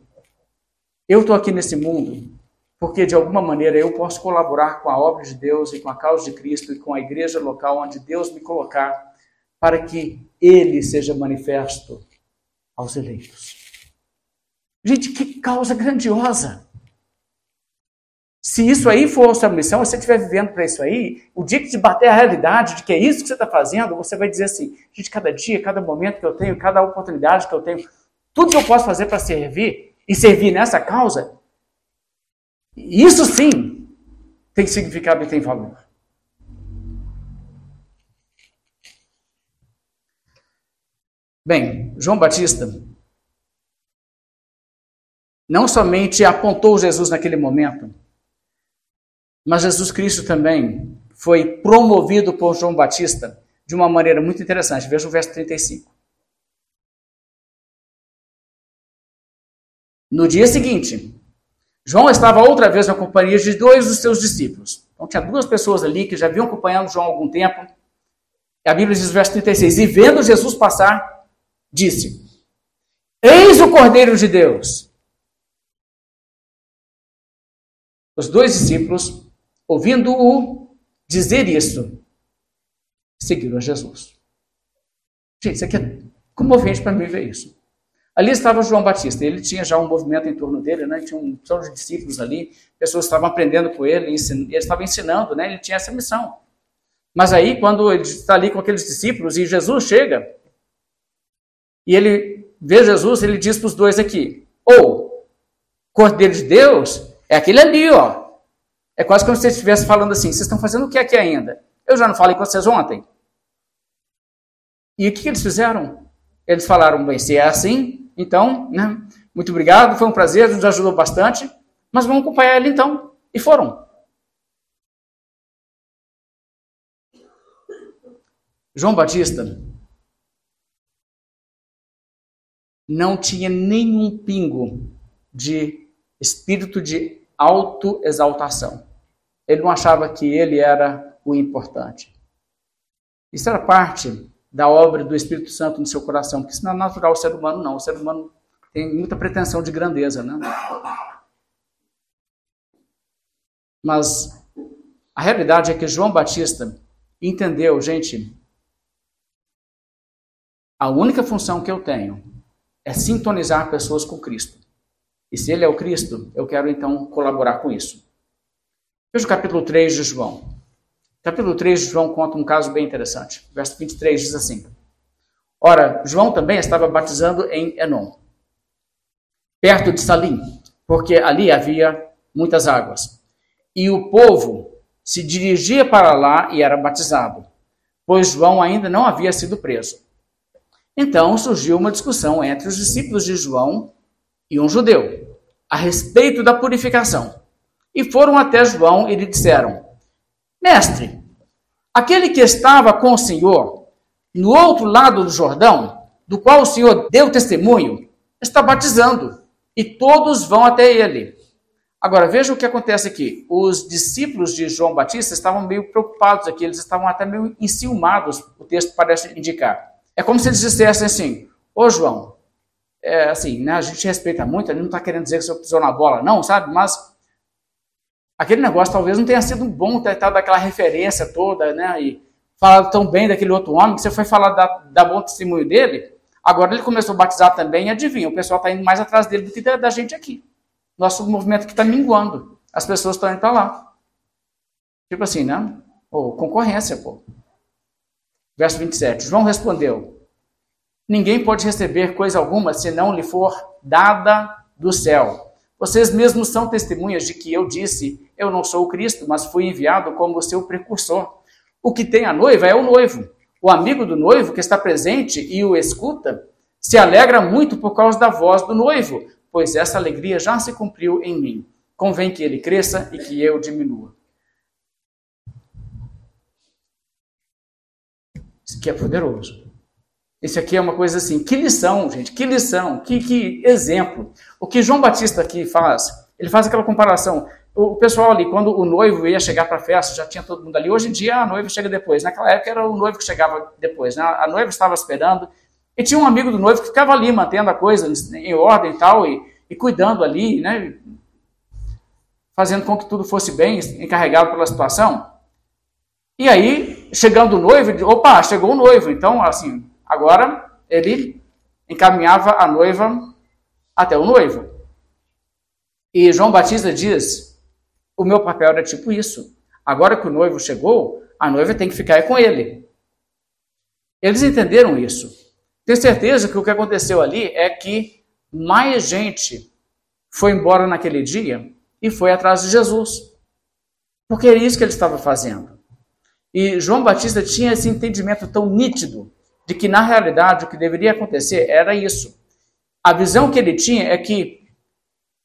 [SPEAKER 1] Eu estou aqui nesse mundo porque, de alguma maneira, eu posso colaborar com a obra de Deus e com a causa de Cristo e com a igreja local onde Deus me colocar para que Ele seja manifesto aos eleitos. Gente, que causa grandiosa! Se isso aí for a sua missão, se você estiver vivendo para isso aí, o dia que te bater a realidade de que é isso que você está fazendo, você vai dizer assim: gente, cada dia, cada momento que eu tenho, cada oportunidade que eu tenho, tudo que eu posso fazer para servir e servir nessa causa, isso sim tem significado e tem valor. Bem, João Batista não somente apontou Jesus naquele momento, mas Jesus Cristo também foi promovido por João Batista de uma maneira muito interessante. Veja o verso 35. No dia seguinte, João estava outra vez na companhia de dois dos seus discípulos. Então tinha duas pessoas ali que já vinham acompanhando João há algum tempo. A Bíblia diz verso 36: E vendo Jesus passar, disse: Eis o Cordeiro de Deus. Os dois discípulos, ouvindo-o dizer isso, seguiram a Jesus. Gente, isso aqui é comovente para mim ver isso. Ali estava João Batista, ele tinha já um movimento em torno dele, né? tinha um são de discípulos ali, pessoas estavam aprendendo com ele, ele estava ensinando, né? ele tinha essa missão. Mas aí, quando ele está ali com aqueles discípulos e Jesus chega, e ele vê Jesus, ele diz para os dois aqui: ou Cordeiro de Deus é aquele ali, ó. É quase como se você estivesse falando assim: vocês estão fazendo o que aqui ainda? Eu já não falei com vocês ontem. E o que eles fizeram? Eles falaram: bem, se é assim, então, né, muito obrigado, foi um prazer, nos ajudou bastante. Mas vamos acompanhar ele então. E foram. João Batista não tinha nenhum pingo de espírito de autoexaltação. Ele não achava que ele era o importante. Isso era parte da obra do Espírito Santo no seu coração, porque isso não é natural ao ser humano, não. O ser humano tem muita pretensão de grandeza, né? Mas a realidade é que João Batista entendeu, gente, a única função que eu tenho é sintonizar pessoas com Cristo. E se ele é o Cristo, eu quero então colaborar com isso. Veja o capítulo 3 de João. Capítulo 3 de João conta um caso bem interessante. Verso 23 diz assim: Ora, João também estava batizando em Enon, perto de Salim, porque ali havia muitas águas. E o povo se dirigia para lá e era batizado, pois João ainda não havia sido preso. Então surgiu uma discussão entre os discípulos de João e um judeu a respeito da purificação. E foram até João e lhe disseram: Mestre, aquele que estava com o Senhor no outro lado do Jordão, do qual o Senhor deu testemunho, está batizando e todos vão até ele. Agora veja o que acontece aqui. Os discípulos de João Batista estavam meio preocupados aqui, eles estavam até meio enciumados, o texto parece indicar. É como se eles dissessem assim: Ô João, é assim, né, a gente respeita muito, gente não está querendo dizer que você pisou na bola, não, sabe? Mas aquele negócio talvez não tenha sido bom ter dado aquela referência toda, né? E falado tão bem daquele outro homem, que você foi falar da, da bom testemunho dele. Agora ele começou a batizar também, e adivinha, o pessoal está indo mais atrás dele do que da, da gente aqui. Nosso movimento que está minguando. As pessoas estão indo para lá. Tipo assim, né? Ou concorrência, pô. Verso 27. João respondeu: Ninguém pode receber coisa alguma se não lhe for dada do céu. Vocês mesmos são testemunhas de que eu disse: Eu não sou o Cristo, mas fui enviado como seu precursor. O que tem a noiva é o noivo. O amigo do noivo que está presente e o escuta se alegra muito por causa da voz do noivo, pois essa alegria já se cumpriu em mim. Convém que ele cresça e que eu diminua. Isso aqui é poderoso. Isso aqui é uma coisa assim, que lição, gente, que lição, que, que exemplo. O que João Batista aqui faz, ele faz aquela comparação. O pessoal ali, quando o noivo ia chegar para a festa, já tinha todo mundo ali. Hoje em dia, a noiva chega depois. Naquela época, era o noivo que chegava depois. Né? A noiva estava esperando. E tinha um amigo do noivo que ficava ali, mantendo a coisa em ordem e tal, e, e cuidando ali, né? fazendo com que tudo fosse bem, encarregado pela situação. E aí, chegando o noivo, opa, chegou o noivo. Então, assim, agora ele encaminhava a noiva até o noivo. E João Batista diz: o meu papel era tipo isso. Agora que o noivo chegou, a noiva tem que ficar com ele. Eles entenderam isso. Tenho certeza que o que aconteceu ali é que mais gente foi embora naquele dia e foi atrás de Jesus. Porque é isso que ele estava fazendo. E João Batista tinha esse entendimento tão nítido de que, na realidade, o que deveria acontecer era isso. A visão que ele tinha é que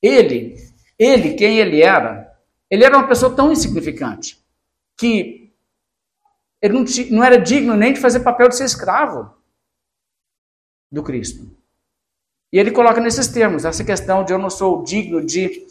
[SPEAKER 1] ele, ele, quem ele era, ele era uma pessoa tão insignificante que ele não, não era digno nem de fazer papel de ser escravo do Cristo. E ele coloca nesses termos, essa questão de eu não sou digno de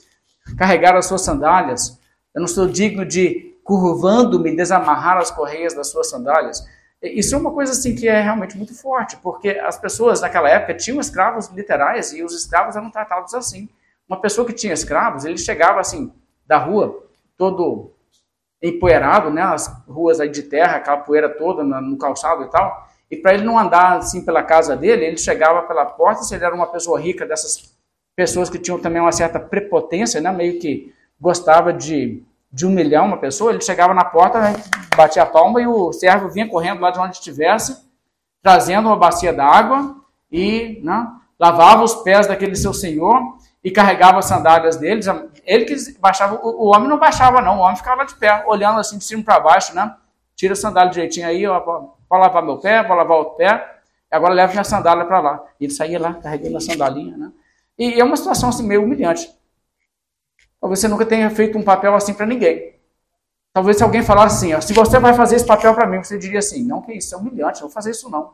[SPEAKER 1] carregar as suas sandálias, eu não sou digno de curvando-me, desamarrar as correias das suas sandálias. Isso é uma coisa assim que é realmente muito forte, porque as pessoas naquela época tinham escravos literais e os escravos eram tratados assim. Uma pessoa que tinha escravos, ele chegava assim da rua, todo empoeirado, né, as ruas aí de terra, aquela poeira toda no calçado e tal. E para ele não andar assim pela casa dele, ele chegava pela porta, se ele era uma pessoa rica dessas pessoas que tinham também uma certa prepotência, né, meio que gostava de de humilhar uma pessoa, ele chegava na porta, né, batia a palma e o servo vinha correndo lá de onde estivesse, trazendo uma bacia d'água e né, lavava os pés daquele seu senhor e carregava as sandálias deles. Ele que baixava, o, homem não baixava não, o homem ficava de pé, olhando assim de cima para baixo, né? Tira a sandália direitinho aí, para lavar meu pé, para lavar outro pé, agora leva minha sandália para lá. Ele saía lá carregando a sandalinha, né? E é uma situação assim meio humilhante. Talvez você nunca tenha feito um papel assim para ninguém. Talvez se alguém falasse assim, ó, se você vai fazer esse papel para mim, você diria assim, não, que isso, é humilhante, não vou fazer isso não.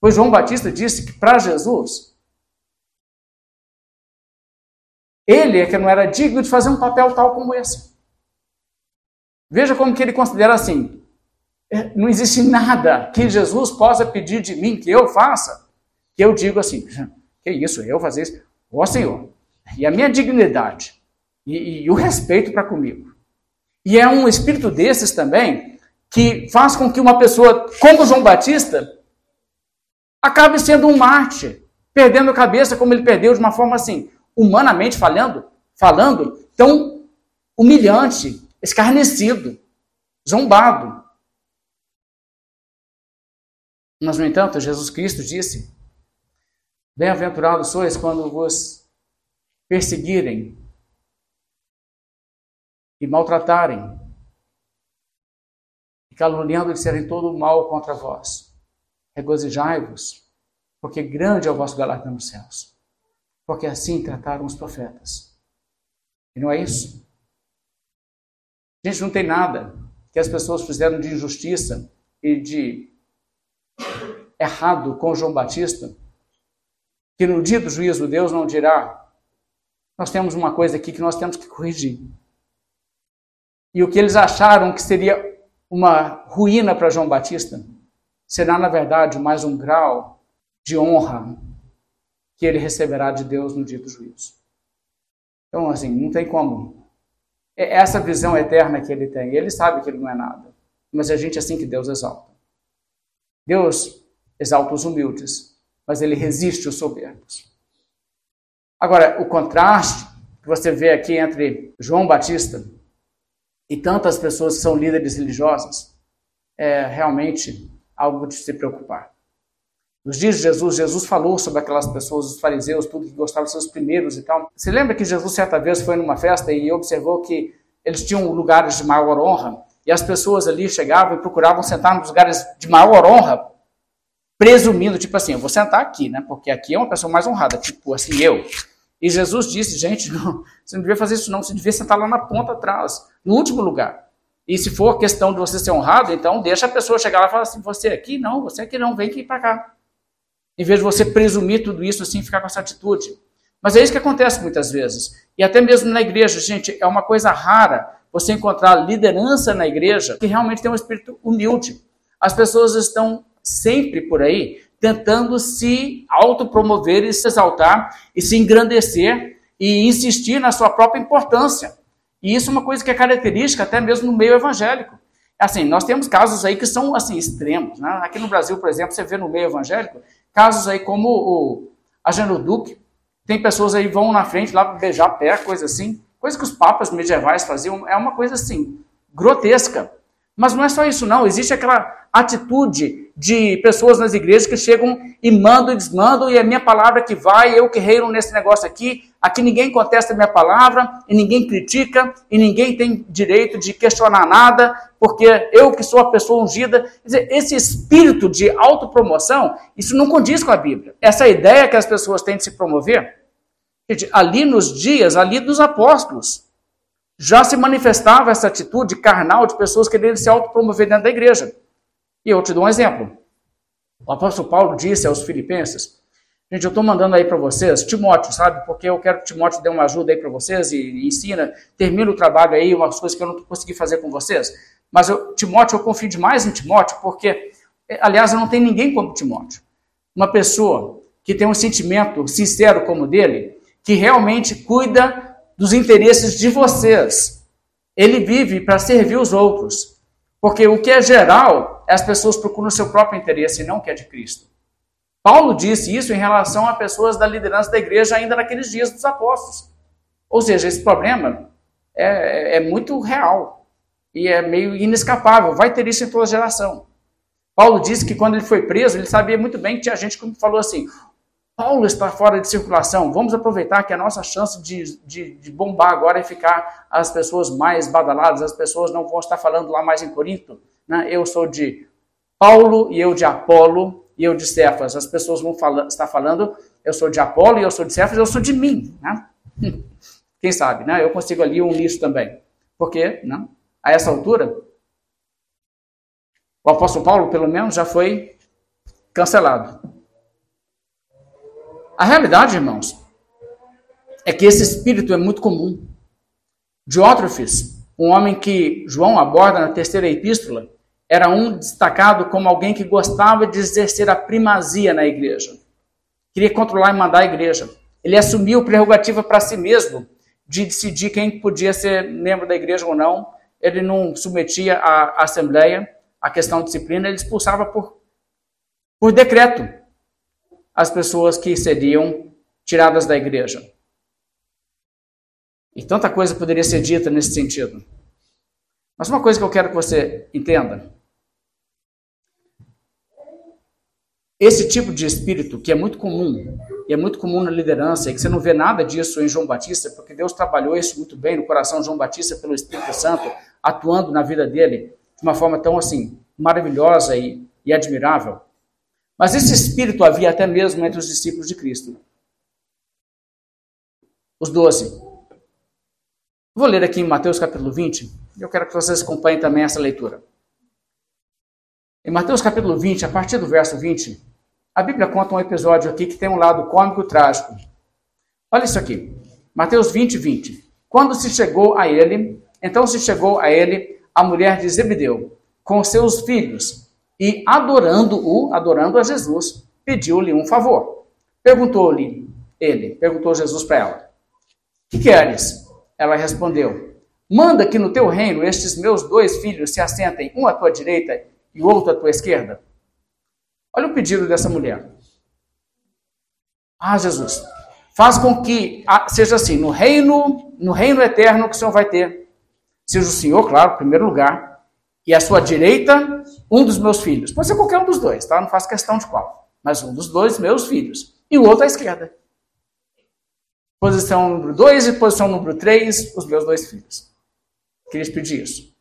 [SPEAKER 1] Pois João Batista disse que para Jesus, ele é que não era digno de fazer um papel tal como esse. Veja como que ele considera assim, é, não existe nada que Jesus possa pedir de mim que eu faça, que eu digo assim, que isso, eu fazer isso? Ó Senhor, e a minha dignidade, e, e o respeito para comigo. E é um espírito desses também que faz com que uma pessoa como João Batista acabe sendo um mártir, perdendo a cabeça como ele perdeu de uma forma assim, humanamente falando, falando, tão humilhante, escarnecido, zombado. Mas, no entanto, Jesus Cristo disse: Bem-aventurados sois quando vos perseguirem e maltratarem, e caluniando e disserem todo o mal contra vós. Regozijai-vos, porque grande é o vosso galardão nos céus. Porque assim trataram os profetas. E não é isso? Gente, não tem nada que as pessoas fizeram de injustiça e de errado com João Batista, que no dia do juízo Deus não dirá: nós temos uma coisa aqui que nós temos que corrigir. E o que eles acharam que seria uma ruína para João Batista será, na verdade, mais um grau de honra que ele receberá de Deus no dia do juízo. Então, assim, não tem como. É essa visão eterna que ele tem. Ele sabe que ele não é nada. Mas é gente assim que Deus exalta. Deus exalta os humildes, mas ele resiste os soberbos. Agora, o contraste que você vê aqui entre João Batista e tantas pessoas que são líderes religiosas, é realmente algo de se preocupar. Nos dias de Jesus, Jesus falou sobre aquelas pessoas, os fariseus, tudo que gostavam de ser os primeiros e tal. Você lembra que Jesus certa vez foi numa festa e observou que eles tinham lugares de maior honra e as pessoas ali chegavam e procuravam sentar nos lugares de maior honra, presumindo, tipo assim, eu vou sentar aqui, né? Porque aqui é uma pessoa mais honrada, tipo assim, eu. E Jesus disse, gente, não, você não devia fazer isso não, você devia sentar lá na ponta atrás, no último lugar. E se for questão de você ser honrado, então deixa a pessoa chegar lá e falar assim, você aqui não, você aqui não, vem aqui para cá. Em vez de você presumir tudo isso assim, ficar com essa atitude. Mas é isso que acontece muitas vezes. E até mesmo na igreja, gente, é uma coisa rara você encontrar liderança na igreja que realmente tem um espírito humilde. As pessoas estão sempre por aí tentando se autopromover e se exaltar e se engrandecer e insistir na sua própria importância. E isso é uma coisa que é característica até mesmo no meio evangélico. Assim, nós temos casos aí que são assim extremos. Né? Aqui no Brasil, por exemplo, você vê no meio evangélico casos aí como o Ageno Duque. Tem pessoas aí que vão na frente lá beijar pé, coisa assim. Coisa que os papas medievais faziam. É uma coisa assim, grotesca. Mas não é só isso, não. Existe aquela atitude de pessoas nas igrejas que chegam e mandam e desmandam, e é minha palavra que vai, eu que reino nesse negócio aqui. Aqui ninguém contesta a minha palavra, e ninguém critica, e ninguém tem direito de questionar nada, porque eu que sou a pessoa ungida. Dizer, esse espírito de autopromoção, isso não condiz com a Bíblia. Essa ideia que as pessoas têm de se promover, ali nos dias, ali dos apóstolos, já se manifestava essa atitude carnal de pessoas querendo se autopromover dentro da igreja. E eu te dou um exemplo. O apóstolo Paulo disse aos filipenses, gente, eu estou mandando aí para vocês, Timóteo, sabe? Porque eu quero que Timóteo dê uma ajuda aí para vocês e, e, ensina, termina o trabalho aí, umas coisas que eu não consegui fazer com vocês. Mas eu, Timóteo, eu confio demais em Timóteo, porque, eh, aliás, não tenho ninguém como Timóteo. Uma pessoa que tem um sentimento sincero como o dele, que realmente cuida dos interesses de vocês. Ele vive para servir os outros. Porque o que é geral, as pessoas procuram o seu próprio interesse e não o que é de Cristo. Paulo disse isso em relação a pessoas da liderança da igreja ainda naqueles dias dos apóstolos. Ou seja, esse problema é, é muito real e é meio inescapável. Vai ter isso em toda geração. Paulo disse que quando ele foi preso, ele sabia muito bem que tinha gente que falou assim: Paulo está fora de circulação. Vamos aproveitar que a nossa chance de, de, de, bombar agora é ficar as pessoas mais badaladas, as pessoas não vão estar falando lá mais em Corinto. Né? Eu sou de Paulo e eu de Apolo e eu de Cefas. As pessoas vão fala, estar falando, eu sou de Apolo e eu sou de Cefas, eu sou de mim. Né? Quem sabe, né? Eu consigo ali unir isso também. Porque, né? a essa altura, o apóstolo Paulo, pelo menos, já foi cancelado. A realidade, irmãos, é que esse espírito é muito comum. Diótrofes, um homem que João aborda na terceira epístola, era um destacado como alguém que gostava de exercer a primazia na igreja. Queria controlar e mandar a igreja. Ele assumiu prerrogativa para si mesmo de decidir quem podia ser membro da igreja ou não. Ele não submetia à assembleia, a questão de disciplina, ele expulsava por, por decreto as pessoas que seriam tiradas da igreja. E tanta coisa poderia ser dita nesse sentido. Mas uma coisa que eu quero que você entenda Esse tipo de espírito, que é muito comum, e é muito comum na liderança, e que você não vê nada disso em João Batista, porque Deus trabalhou isso muito bem no coração de João Batista pelo Espírito Santo, atuando na vida dele de uma forma tão assim, maravilhosa e, e admirável. Mas esse espírito havia até mesmo entre os discípulos de Cristo. Os doze. Vou ler aqui em Mateus capítulo 20, e eu quero que vocês acompanhem também essa leitura. Em Mateus capítulo 20, a partir do verso 20, a Bíblia conta um episódio aqui que tem um lado cômico e trágico. Olha isso aqui. Mateus 20, 20. Quando se chegou a ele, então se chegou a ele a mulher de Zebedeu, com seus filhos, e adorando-o, adorando a Jesus, pediu-lhe um favor. Perguntou-lhe ele, perguntou Jesus para ela: Que queres? Ela respondeu: Manda que no teu reino estes meus dois filhos se assentem, um à tua direita e outro à tua esquerda? Olha o pedido dessa mulher. Ah, Jesus, faz com que seja assim, no reino, no reino eterno que o Senhor vai ter, seja o Senhor, claro, em primeiro lugar, e à sua direita, um dos meus filhos. Pode ser qualquer um dos dois, tá? Não faço questão de qual. Mas um dos dois meus filhos. E o outro à esquerda. Posição número 2 e posição número 3, os meus dois filhos. Queria pedir isso.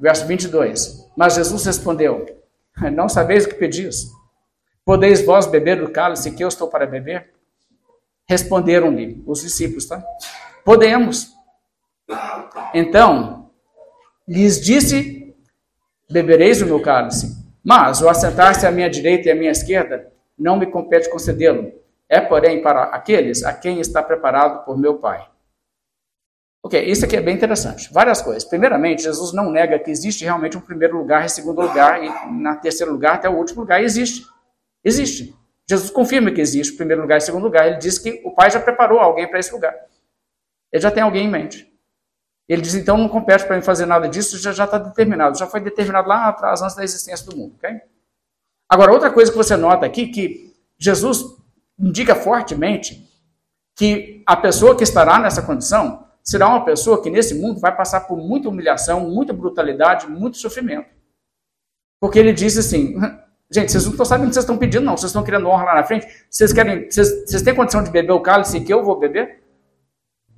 [SPEAKER 1] Verso 22. Mas Jesus respondeu: Não sabeis o que pedis? Podeis vós beber do cálice que eu estou para beber? Responderam-lhe os discípulos, tá? Podemos. Então, lhes disse: Bebereis o meu cálice, mas o assentar-se à minha direita e à minha esquerda não me compete concedê-lo. É, porém, para aqueles a quem está preparado por meu Pai. Ok, isso aqui é bem interessante. Várias coisas. Primeiramente, Jesus não nega que existe realmente um primeiro lugar e segundo lugar, e na terceiro lugar até o último lugar existe. Existe. Jesus confirma que existe o primeiro lugar e segundo lugar. Ele diz que o Pai já preparou alguém para esse lugar. Ele já tem alguém em mente. Ele diz, então não compete para mim fazer nada disso, já está determinado. Já foi determinado lá atrás, antes da existência do mundo. Okay? Agora, outra coisa que você nota aqui, que Jesus indica fortemente que a pessoa que estará nessa condição será uma pessoa que nesse mundo vai passar por muita humilhação, muita brutalidade, muito sofrimento. Porque ele diz assim: gente, vocês não estão sabendo o que vocês estão pedindo, não. Vocês estão querendo honra lá na frente. Vocês querem, vocês, vocês têm condição de beber o cálice que eu vou beber?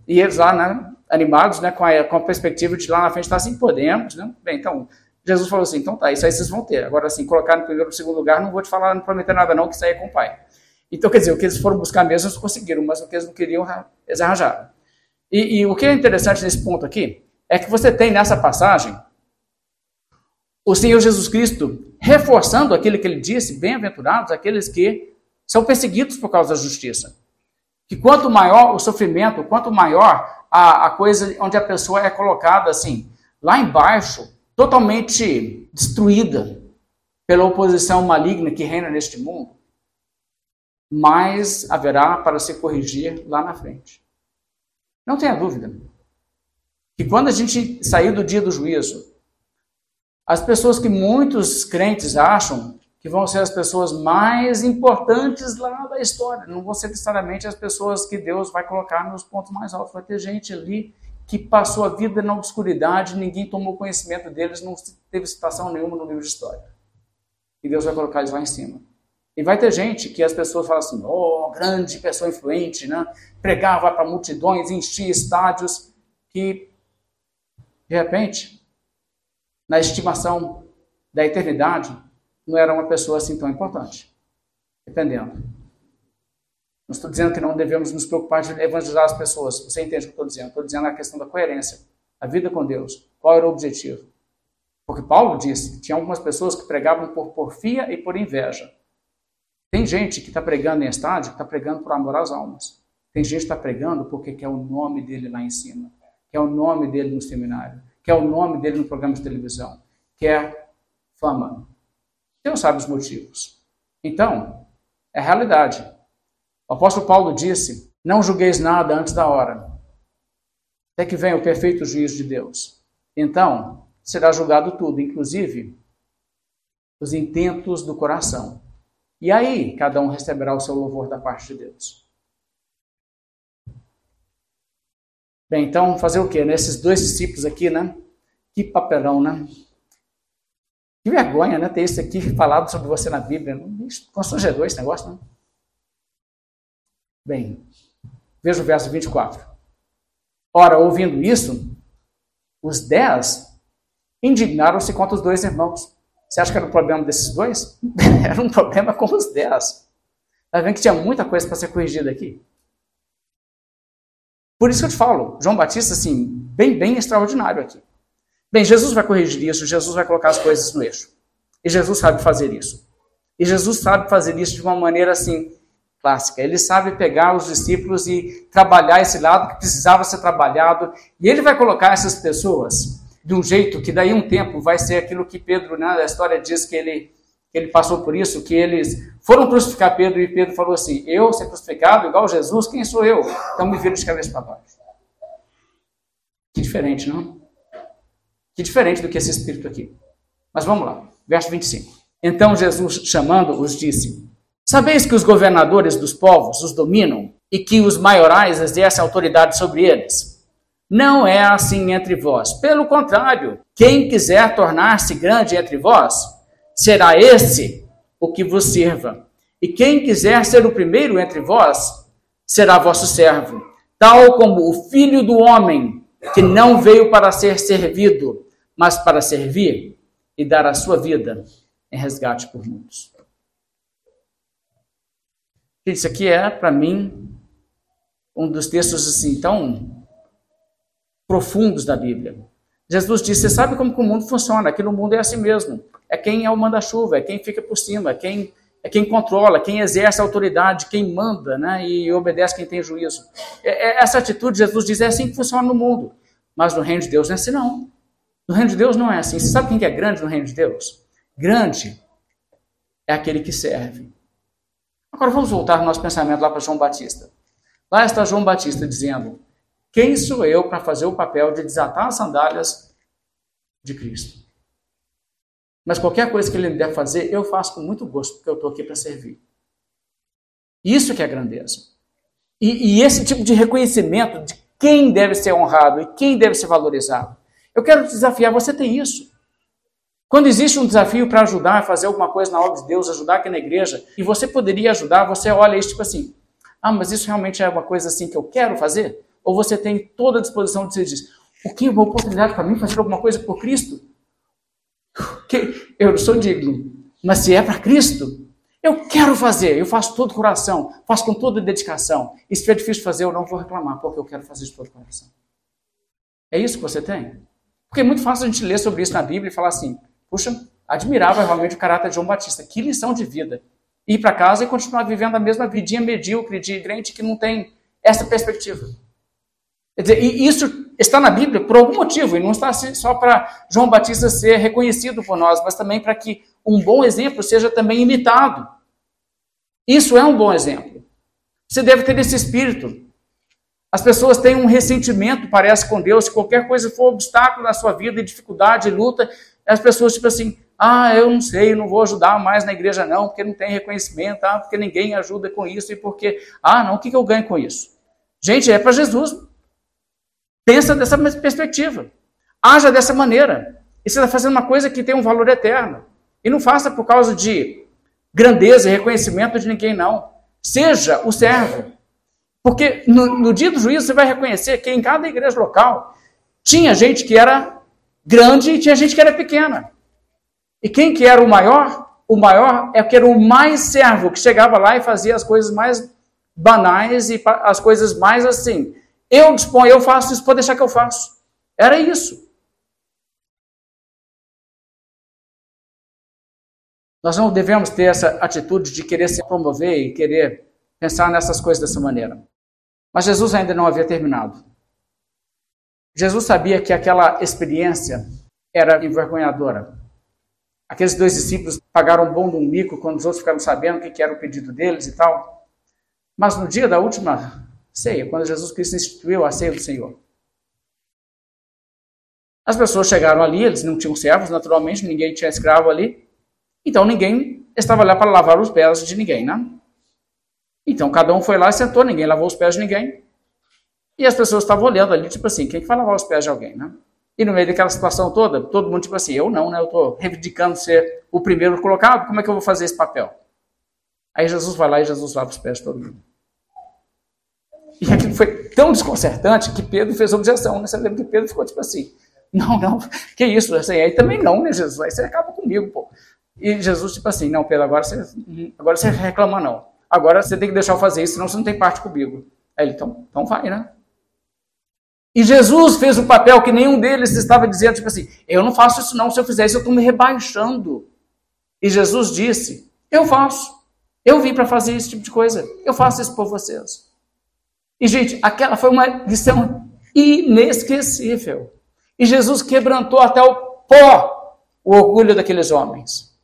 [SPEAKER 1] E eles lá, né, animados, né, com a, com a perspectiva de lá na frente estar assim, podemos, né? Bem, então, Jesus falou assim, então tá, isso aí vocês vão ter. Agora, assim, colocar no primeiro ou segundo lugar, não vou te falar, não prometer nada não, que isso aí é com o Pai. Então, quer dizer, o que eles foram buscar mesmo, eles conseguiram, mas o que eles não queriam, eles arranjaram. E, e o que é interessante nesse ponto aqui é que você tem nessa passagem o Senhor Jesus Cristo reforçando aquilo que ele disse: bem-aventurados aqueles que são perseguidos por causa da justiça. Que quanto maior o sofrimento, quanto maior a, a coisa onde a pessoa é colocada assim, lá embaixo, totalmente destruída pela oposição maligna que reina neste mundo, mais haverá para se corrigir lá na frente. Não tenha dúvida que quando a gente sair do dia do juízo, as pessoas que muitos crentes acham que vão ser as pessoas mais importantes lá da história, não vão ser necessariamente as pessoas que Deus vai colocar nos pontos mais altos. Vai ter gente ali que passou a vida na obscuridade, ninguém tomou conhecimento deles, não teve citação nenhuma no livro de história. E Deus vai colocar eles lá em cima. E vai ter gente que as pessoas falam assim, oh, grande pessoa influente, né? Pregava para multidões, enchia estádios, que, de repente, na estimação da eternidade, não era uma pessoa assim tão importante. Dependendo. Não estou dizendo que não devemos nos preocupar de evangelizar as pessoas. Você entende o que eu estou dizendo? Estou dizendo a questão da coerência. A vida com Deus. Qual era o objetivo? Porque Paulo disse que tinha algumas pessoas que pregavam por porfia e por inveja. Tem gente que está pregando em estádio, que está pregando por amor às almas. Tem gente que está pregando porque quer o nome dele lá em cima, quer o nome dele no seminário, quer o nome dele no programa de televisão, quer fama. Deus sabe os motivos. Então, é realidade. O apóstolo Paulo disse: Não julgueis nada antes da hora, até que venha o perfeito juízo de Deus. Então, será julgado tudo, inclusive os intentos do coração. E aí, cada um receberá o seu louvor da parte de Deus. Bem, então fazer o quê? Nesses dois discípulos aqui, né? Que papelão, né? Que vergonha, né? Ter isso aqui falado sobre você na Bíblia. Constrangedor esse negócio, né? Bem, veja o verso 24. Ora, ouvindo isso, os dez indignaram-se contra os dois irmãos. Você acha que era um problema desses dois? era um problema com os dez. Está vendo que tinha muita coisa para ser corrigida aqui? Por isso que eu te falo, João Batista, assim, bem, bem extraordinário aqui. Bem, Jesus vai corrigir isso, Jesus vai colocar as coisas no eixo. E Jesus sabe fazer isso. E Jesus sabe fazer isso de uma maneira, assim, clássica. Ele sabe pegar os discípulos e trabalhar esse lado que precisava ser trabalhado. E ele vai colocar essas pessoas de um jeito que daí um tempo vai ser aquilo que Pedro, né, a história diz que ele ele passou por isso, que eles foram crucificar Pedro e Pedro falou assim: Eu ser crucificado igual Jesus, quem sou eu? Então me viram de cabeça para baixo. Que diferente, não? Que diferente do que esse espírito aqui. Mas vamos lá, verso 25. Então Jesus, chamando-os, disse: Sabeis que os governadores dos povos os dominam e que os maiorais exercem autoridade sobre eles? Não é assim entre vós. Pelo contrário, quem quiser tornar-se grande entre vós, será esse o que vos sirva. E quem quiser ser o primeiro entre vós, será vosso servo, tal como o filho do homem, que não veio para ser servido, mas para servir e dar a sua vida em resgate por muitos. Isso aqui é, para mim, um dos textos assim tão profundos da Bíblia. Jesus disse: Você sabe como o mundo funciona? Aqui no mundo é assim mesmo é quem é o manda-chuva, é quem fica por cima, é quem, é quem controla, quem exerce a autoridade, quem manda né, e obedece quem tem juízo. É, é, essa atitude, Jesus diz, é assim que funciona no mundo. Mas no reino de Deus não é assim, não. No reino de Deus não é assim. Você sabe quem que é grande no reino de Deus? Grande é aquele que serve. Agora vamos voltar no nosso pensamento lá para João Batista. Lá está João Batista dizendo: Quem sou eu para fazer o papel de desatar as sandálias de Cristo? Mas qualquer coisa que ele me der fazer, eu faço com muito gosto, porque eu estou aqui para servir. Isso que é grandeza. E, e, esse tipo de reconhecimento de quem deve ser honrado e quem deve ser valorizado. Eu quero te desafiar, você tem isso. Quando existe um desafio para ajudar fazer alguma coisa na obra de Deus, ajudar aqui na igreja, e você poderia ajudar, você olha isso tipo assim, ah, mas isso realmente é uma coisa assim que eu quero fazer? Ou você tem toda a disposição de você dizer, o que é uma oportunidade para mim fazer alguma coisa por Cristo? que eu não sou digno, mas se é para Cristo, eu quero fazer, eu faço todo o coração, faço com toda a dedicação. E se é difícil fazer, eu não vou reclamar, porque eu quero fazer de todo o coração. É isso que você tem? Porque é muito fácil a gente ler sobre isso na Bíblia e falar assim: puxa, admirável realmente o caráter de João Batista, que lição de vida. Ir para casa e continuar vivendo a mesma vidinha medíocre de crente que não tem essa perspectiva. Quer dizer, e isso está na Bíblia por algum motivo, e não está só para João Batista ser reconhecido por nós, mas também para que um bom exemplo seja também imitado. Isso é um bom exemplo. Você deve ter esse espírito. As pessoas têm um ressentimento, parece, com Deus. Se qualquer coisa for obstáculo na sua vida, dificuldade, luta, as pessoas, tipo assim, ah, eu não sei, não vou ajudar mais na igreja, não, porque não tem reconhecimento, ah, porque ninguém ajuda com isso, e porque, ah, não, o que eu ganho com isso? Gente, é para Jesus. Pensa dessa perspectiva. Haja dessa maneira. E você está fazendo uma coisa que tem um valor eterno. E não faça por causa de grandeza e reconhecimento de ninguém, não. Seja o servo. Porque no, no dia do juízo você vai reconhecer que em cada igreja local tinha gente que era grande e tinha gente que era pequena. E quem que era o maior? O maior é que era o mais servo, que chegava lá e fazia as coisas mais banais e as coisas mais assim. Eu disponho, eu faço isso, pode deixar que eu faço. Era isso. Nós não devemos ter essa atitude de querer se promover e querer pensar nessas coisas dessa maneira. Mas Jesus ainda não havia terminado. Jesus sabia que aquela experiência era envergonhadora. Aqueles dois discípulos pagaram um bom de um mico quando os outros ficaram sabendo o que era o pedido deles e tal. Mas no dia da última ceia, quando Jesus Cristo instituiu a ceia do Senhor, as pessoas chegaram ali, eles não tinham servos, naturalmente, ninguém tinha escravo ali. Então ninguém estava lá para lavar os pés de ninguém, né? Então cada um foi lá e sentou, ninguém lavou os pés de ninguém. E as pessoas estavam olhando ali, tipo assim, quem que vai lavar os pés de alguém, né? E no meio daquela situação toda, todo mundo tipo assim, eu não, né? Eu estou reivindicando ser o primeiro colocado, como é que eu vou fazer esse papel? Aí Jesus vai lá e Jesus lava os pés de todo mundo. E aquilo foi tão desconcertante que Pedro fez objeção, né? Você lembra que Pedro ficou tipo assim, não, não, que isso? Assim, aí também não, né, Jesus? Aí você acaba comigo, pô. E Jesus, tipo assim, não, Pedro, agora você, agora você reclama não. Agora você tem que deixar eu fazer isso, senão você não tem parte comigo. Aí ele, então, então vai, né? E Jesus fez o papel que nenhum deles estava dizendo, tipo assim, eu não faço isso não, se eu fizer isso eu estou me rebaixando. E Jesus disse, eu faço. Eu vim para fazer esse tipo de coisa. Eu faço isso por vocês. E, gente, aquela foi uma lição inesquecível. E Jesus quebrantou até o pó o orgulho daqueles homens.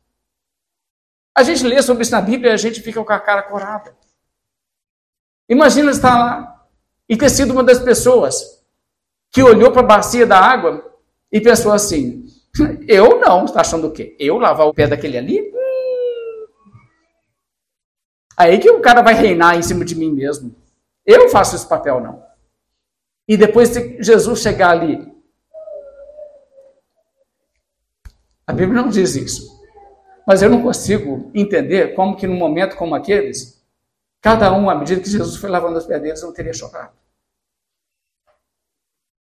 [SPEAKER 1] A gente lê sobre isso na Bíblia e a gente fica com a cara corada. Imagina estar lá e ter sido uma das pessoas que olhou para a bacia da água e pensou assim: eu não, está achando o quê? Eu lavar o pé daquele ali? Hum. Aí que o cara vai reinar em cima de mim mesmo. Eu faço esse papel, não. E depois de Jesus chegar ali. A Bíblia não diz isso. Mas eu não consigo entender como que num momento como aqueles, cada um, à medida que Jesus foi lavando os pés deles, não teria chorado.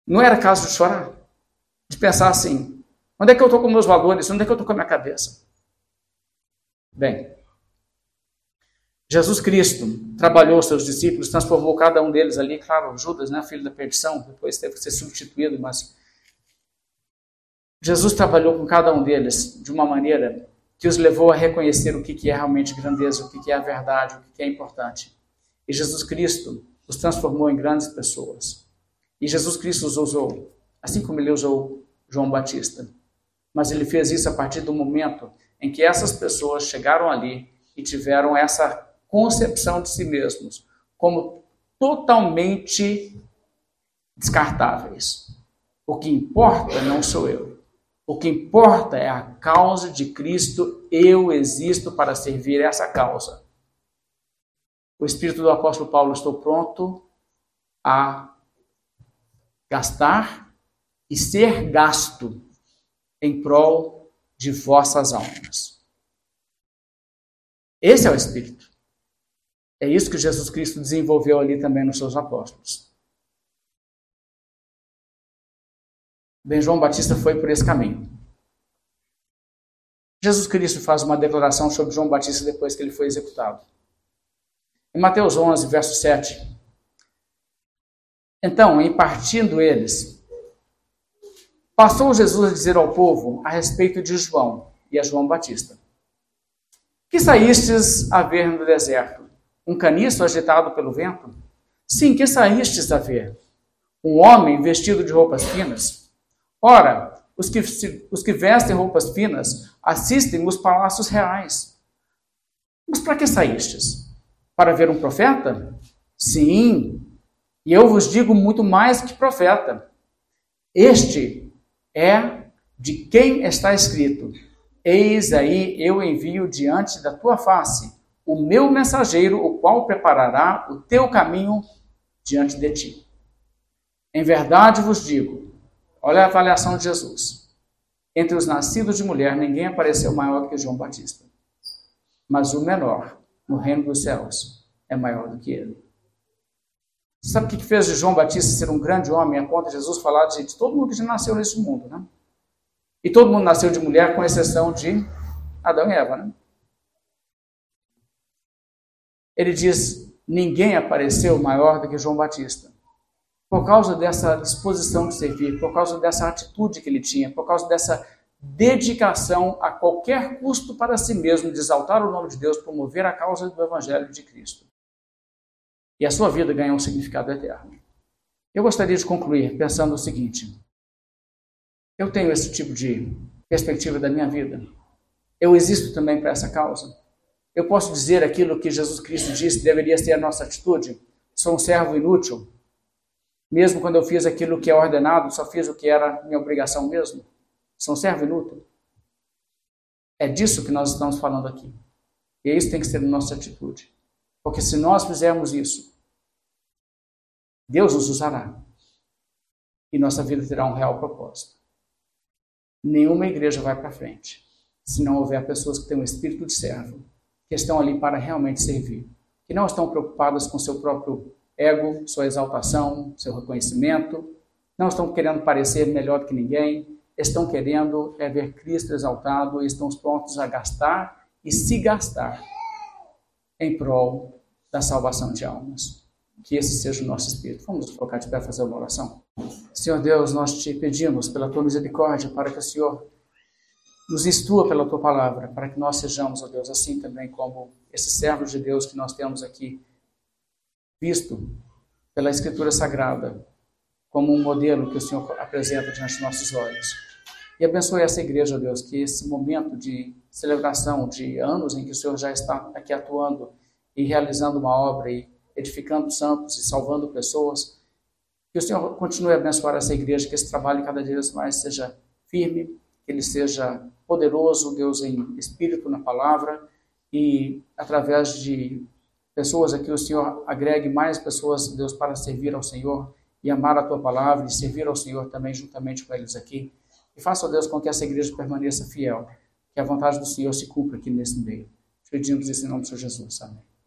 [SPEAKER 1] Não era caso de chorar. De pensar assim, onde é que eu estou com meus valores? Onde é que eu estou com a minha cabeça? Bem, Jesus Cristo trabalhou seus discípulos, transformou cada um deles ali, claro, Judas, né, filho da perdição, depois teve que ser substituído, mas Jesus trabalhou com cada um deles de uma maneira que os levou a reconhecer o que é realmente grandeza, o que é a verdade, o que é importante. E Jesus Cristo os transformou em grandes pessoas. E Jesus Cristo os usou, assim como ele usou João Batista. Mas ele fez isso a partir do momento em que essas pessoas chegaram ali e tiveram essa concepção de si mesmos como totalmente descartáveis. O que importa não sou eu, o que importa é a causa de Cristo, eu existo para servir essa causa. O espírito do apóstolo Paulo, estou pronto a gastar e ser gasto em prol de vossas almas. Esse é o espírito. É isso que Jesus Cristo desenvolveu ali também nos seus apóstolos. Bem, João Batista foi por esse caminho. Jesus Cristo faz uma declaração sobre João Batista depois que ele foi executado. Em Mateus 11, verso 7. Então, em partindo eles, passou Jesus a dizer ao povo a respeito de João e a João Batista: Que saístes a ver no deserto? Um caniço agitado pelo vento? Sim, que saístes a ver? Um homem vestido de roupas finas? Ora, os que, os que vestem roupas finas assistem os palácios reais. Mas para que saístes? Para ver um profeta? Sim, e eu vos digo muito mais que profeta. Este é de quem está escrito: Eis aí eu envio diante da tua face o meu mensageiro, o qual preparará o teu caminho diante de ti. Em verdade vos digo Olha a avaliação de Jesus. Entre os nascidos de mulher, ninguém apareceu maior que João Batista. Mas o menor, no reino dos céus, é maior do que ele. Sabe o que fez de João Batista ser um grande homem, a ponto de Jesus falar de, de todo mundo que já nasceu nesse mundo, né? E todo mundo nasceu de mulher, com exceção de Adão e Eva, né? Ele diz ninguém apareceu maior do que João Batista. Por causa dessa disposição de servir, por causa dessa atitude que ele tinha, por causa dessa dedicação a qualquer custo para si mesmo de exaltar o nome de Deus, promover a causa do Evangelho de Cristo. E a sua vida ganhou um significado eterno. Eu gostaria de concluir pensando o seguinte: eu tenho esse tipo de perspectiva da minha vida. Eu existo também para essa causa. Eu posso dizer aquilo que Jesus Cristo disse deveria ser a nossa atitude? Sou um servo inútil. Mesmo quando eu fiz aquilo que é ordenado, só fiz o que era minha obrigação mesmo. São servo inútil. É disso que nós estamos falando aqui. E isso tem que ser nossa atitude. Porque se nós fizermos isso, Deus nos usará. E nossa vida terá um real propósito. Nenhuma igreja vai para frente se não houver pessoas que têm um espírito de servo, que estão ali para realmente servir, que não estão preocupadas com seu próprio ego, sua exaltação, seu reconhecimento, não estão querendo parecer melhor que ninguém, estão querendo é ver Cristo exaltado e estão prontos a gastar e se gastar em prol da salvação de almas. Que esse seja o nosso espírito. Vamos colocar de pé fazer uma oração. Senhor Deus, nós te pedimos pela tua misericórdia para que o Senhor nos instrua pela tua palavra, para que nós sejamos, ó Deus, assim também como esses servos de Deus que nós temos aqui visto pela Escritura Sagrada como um modelo que o Senhor apresenta diante dos nossos olhos. E abençoe essa igreja, Deus, que esse momento de celebração de anos em que o Senhor já está aqui atuando e realizando uma obra e edificando santos e salvando pessoas, que o Senhor continue a abençoar essa igreja, que esse trabalho cada dia mais seja firme, que ele seja poderoso, Deus, em espírito, na palavra, e através de pessoas aqui, o Senhor agregue mais pessoas, Deus, para servir ao Senhor e amar a tua palavra e servir ao Senhor também juntamente com eles aqui. E faça, Deus, com que essa igreja permaneça fiel, que a vontade do Senhor se cumpra aqui nesse meio. Pedimos isso em nome de Jesus. Amém.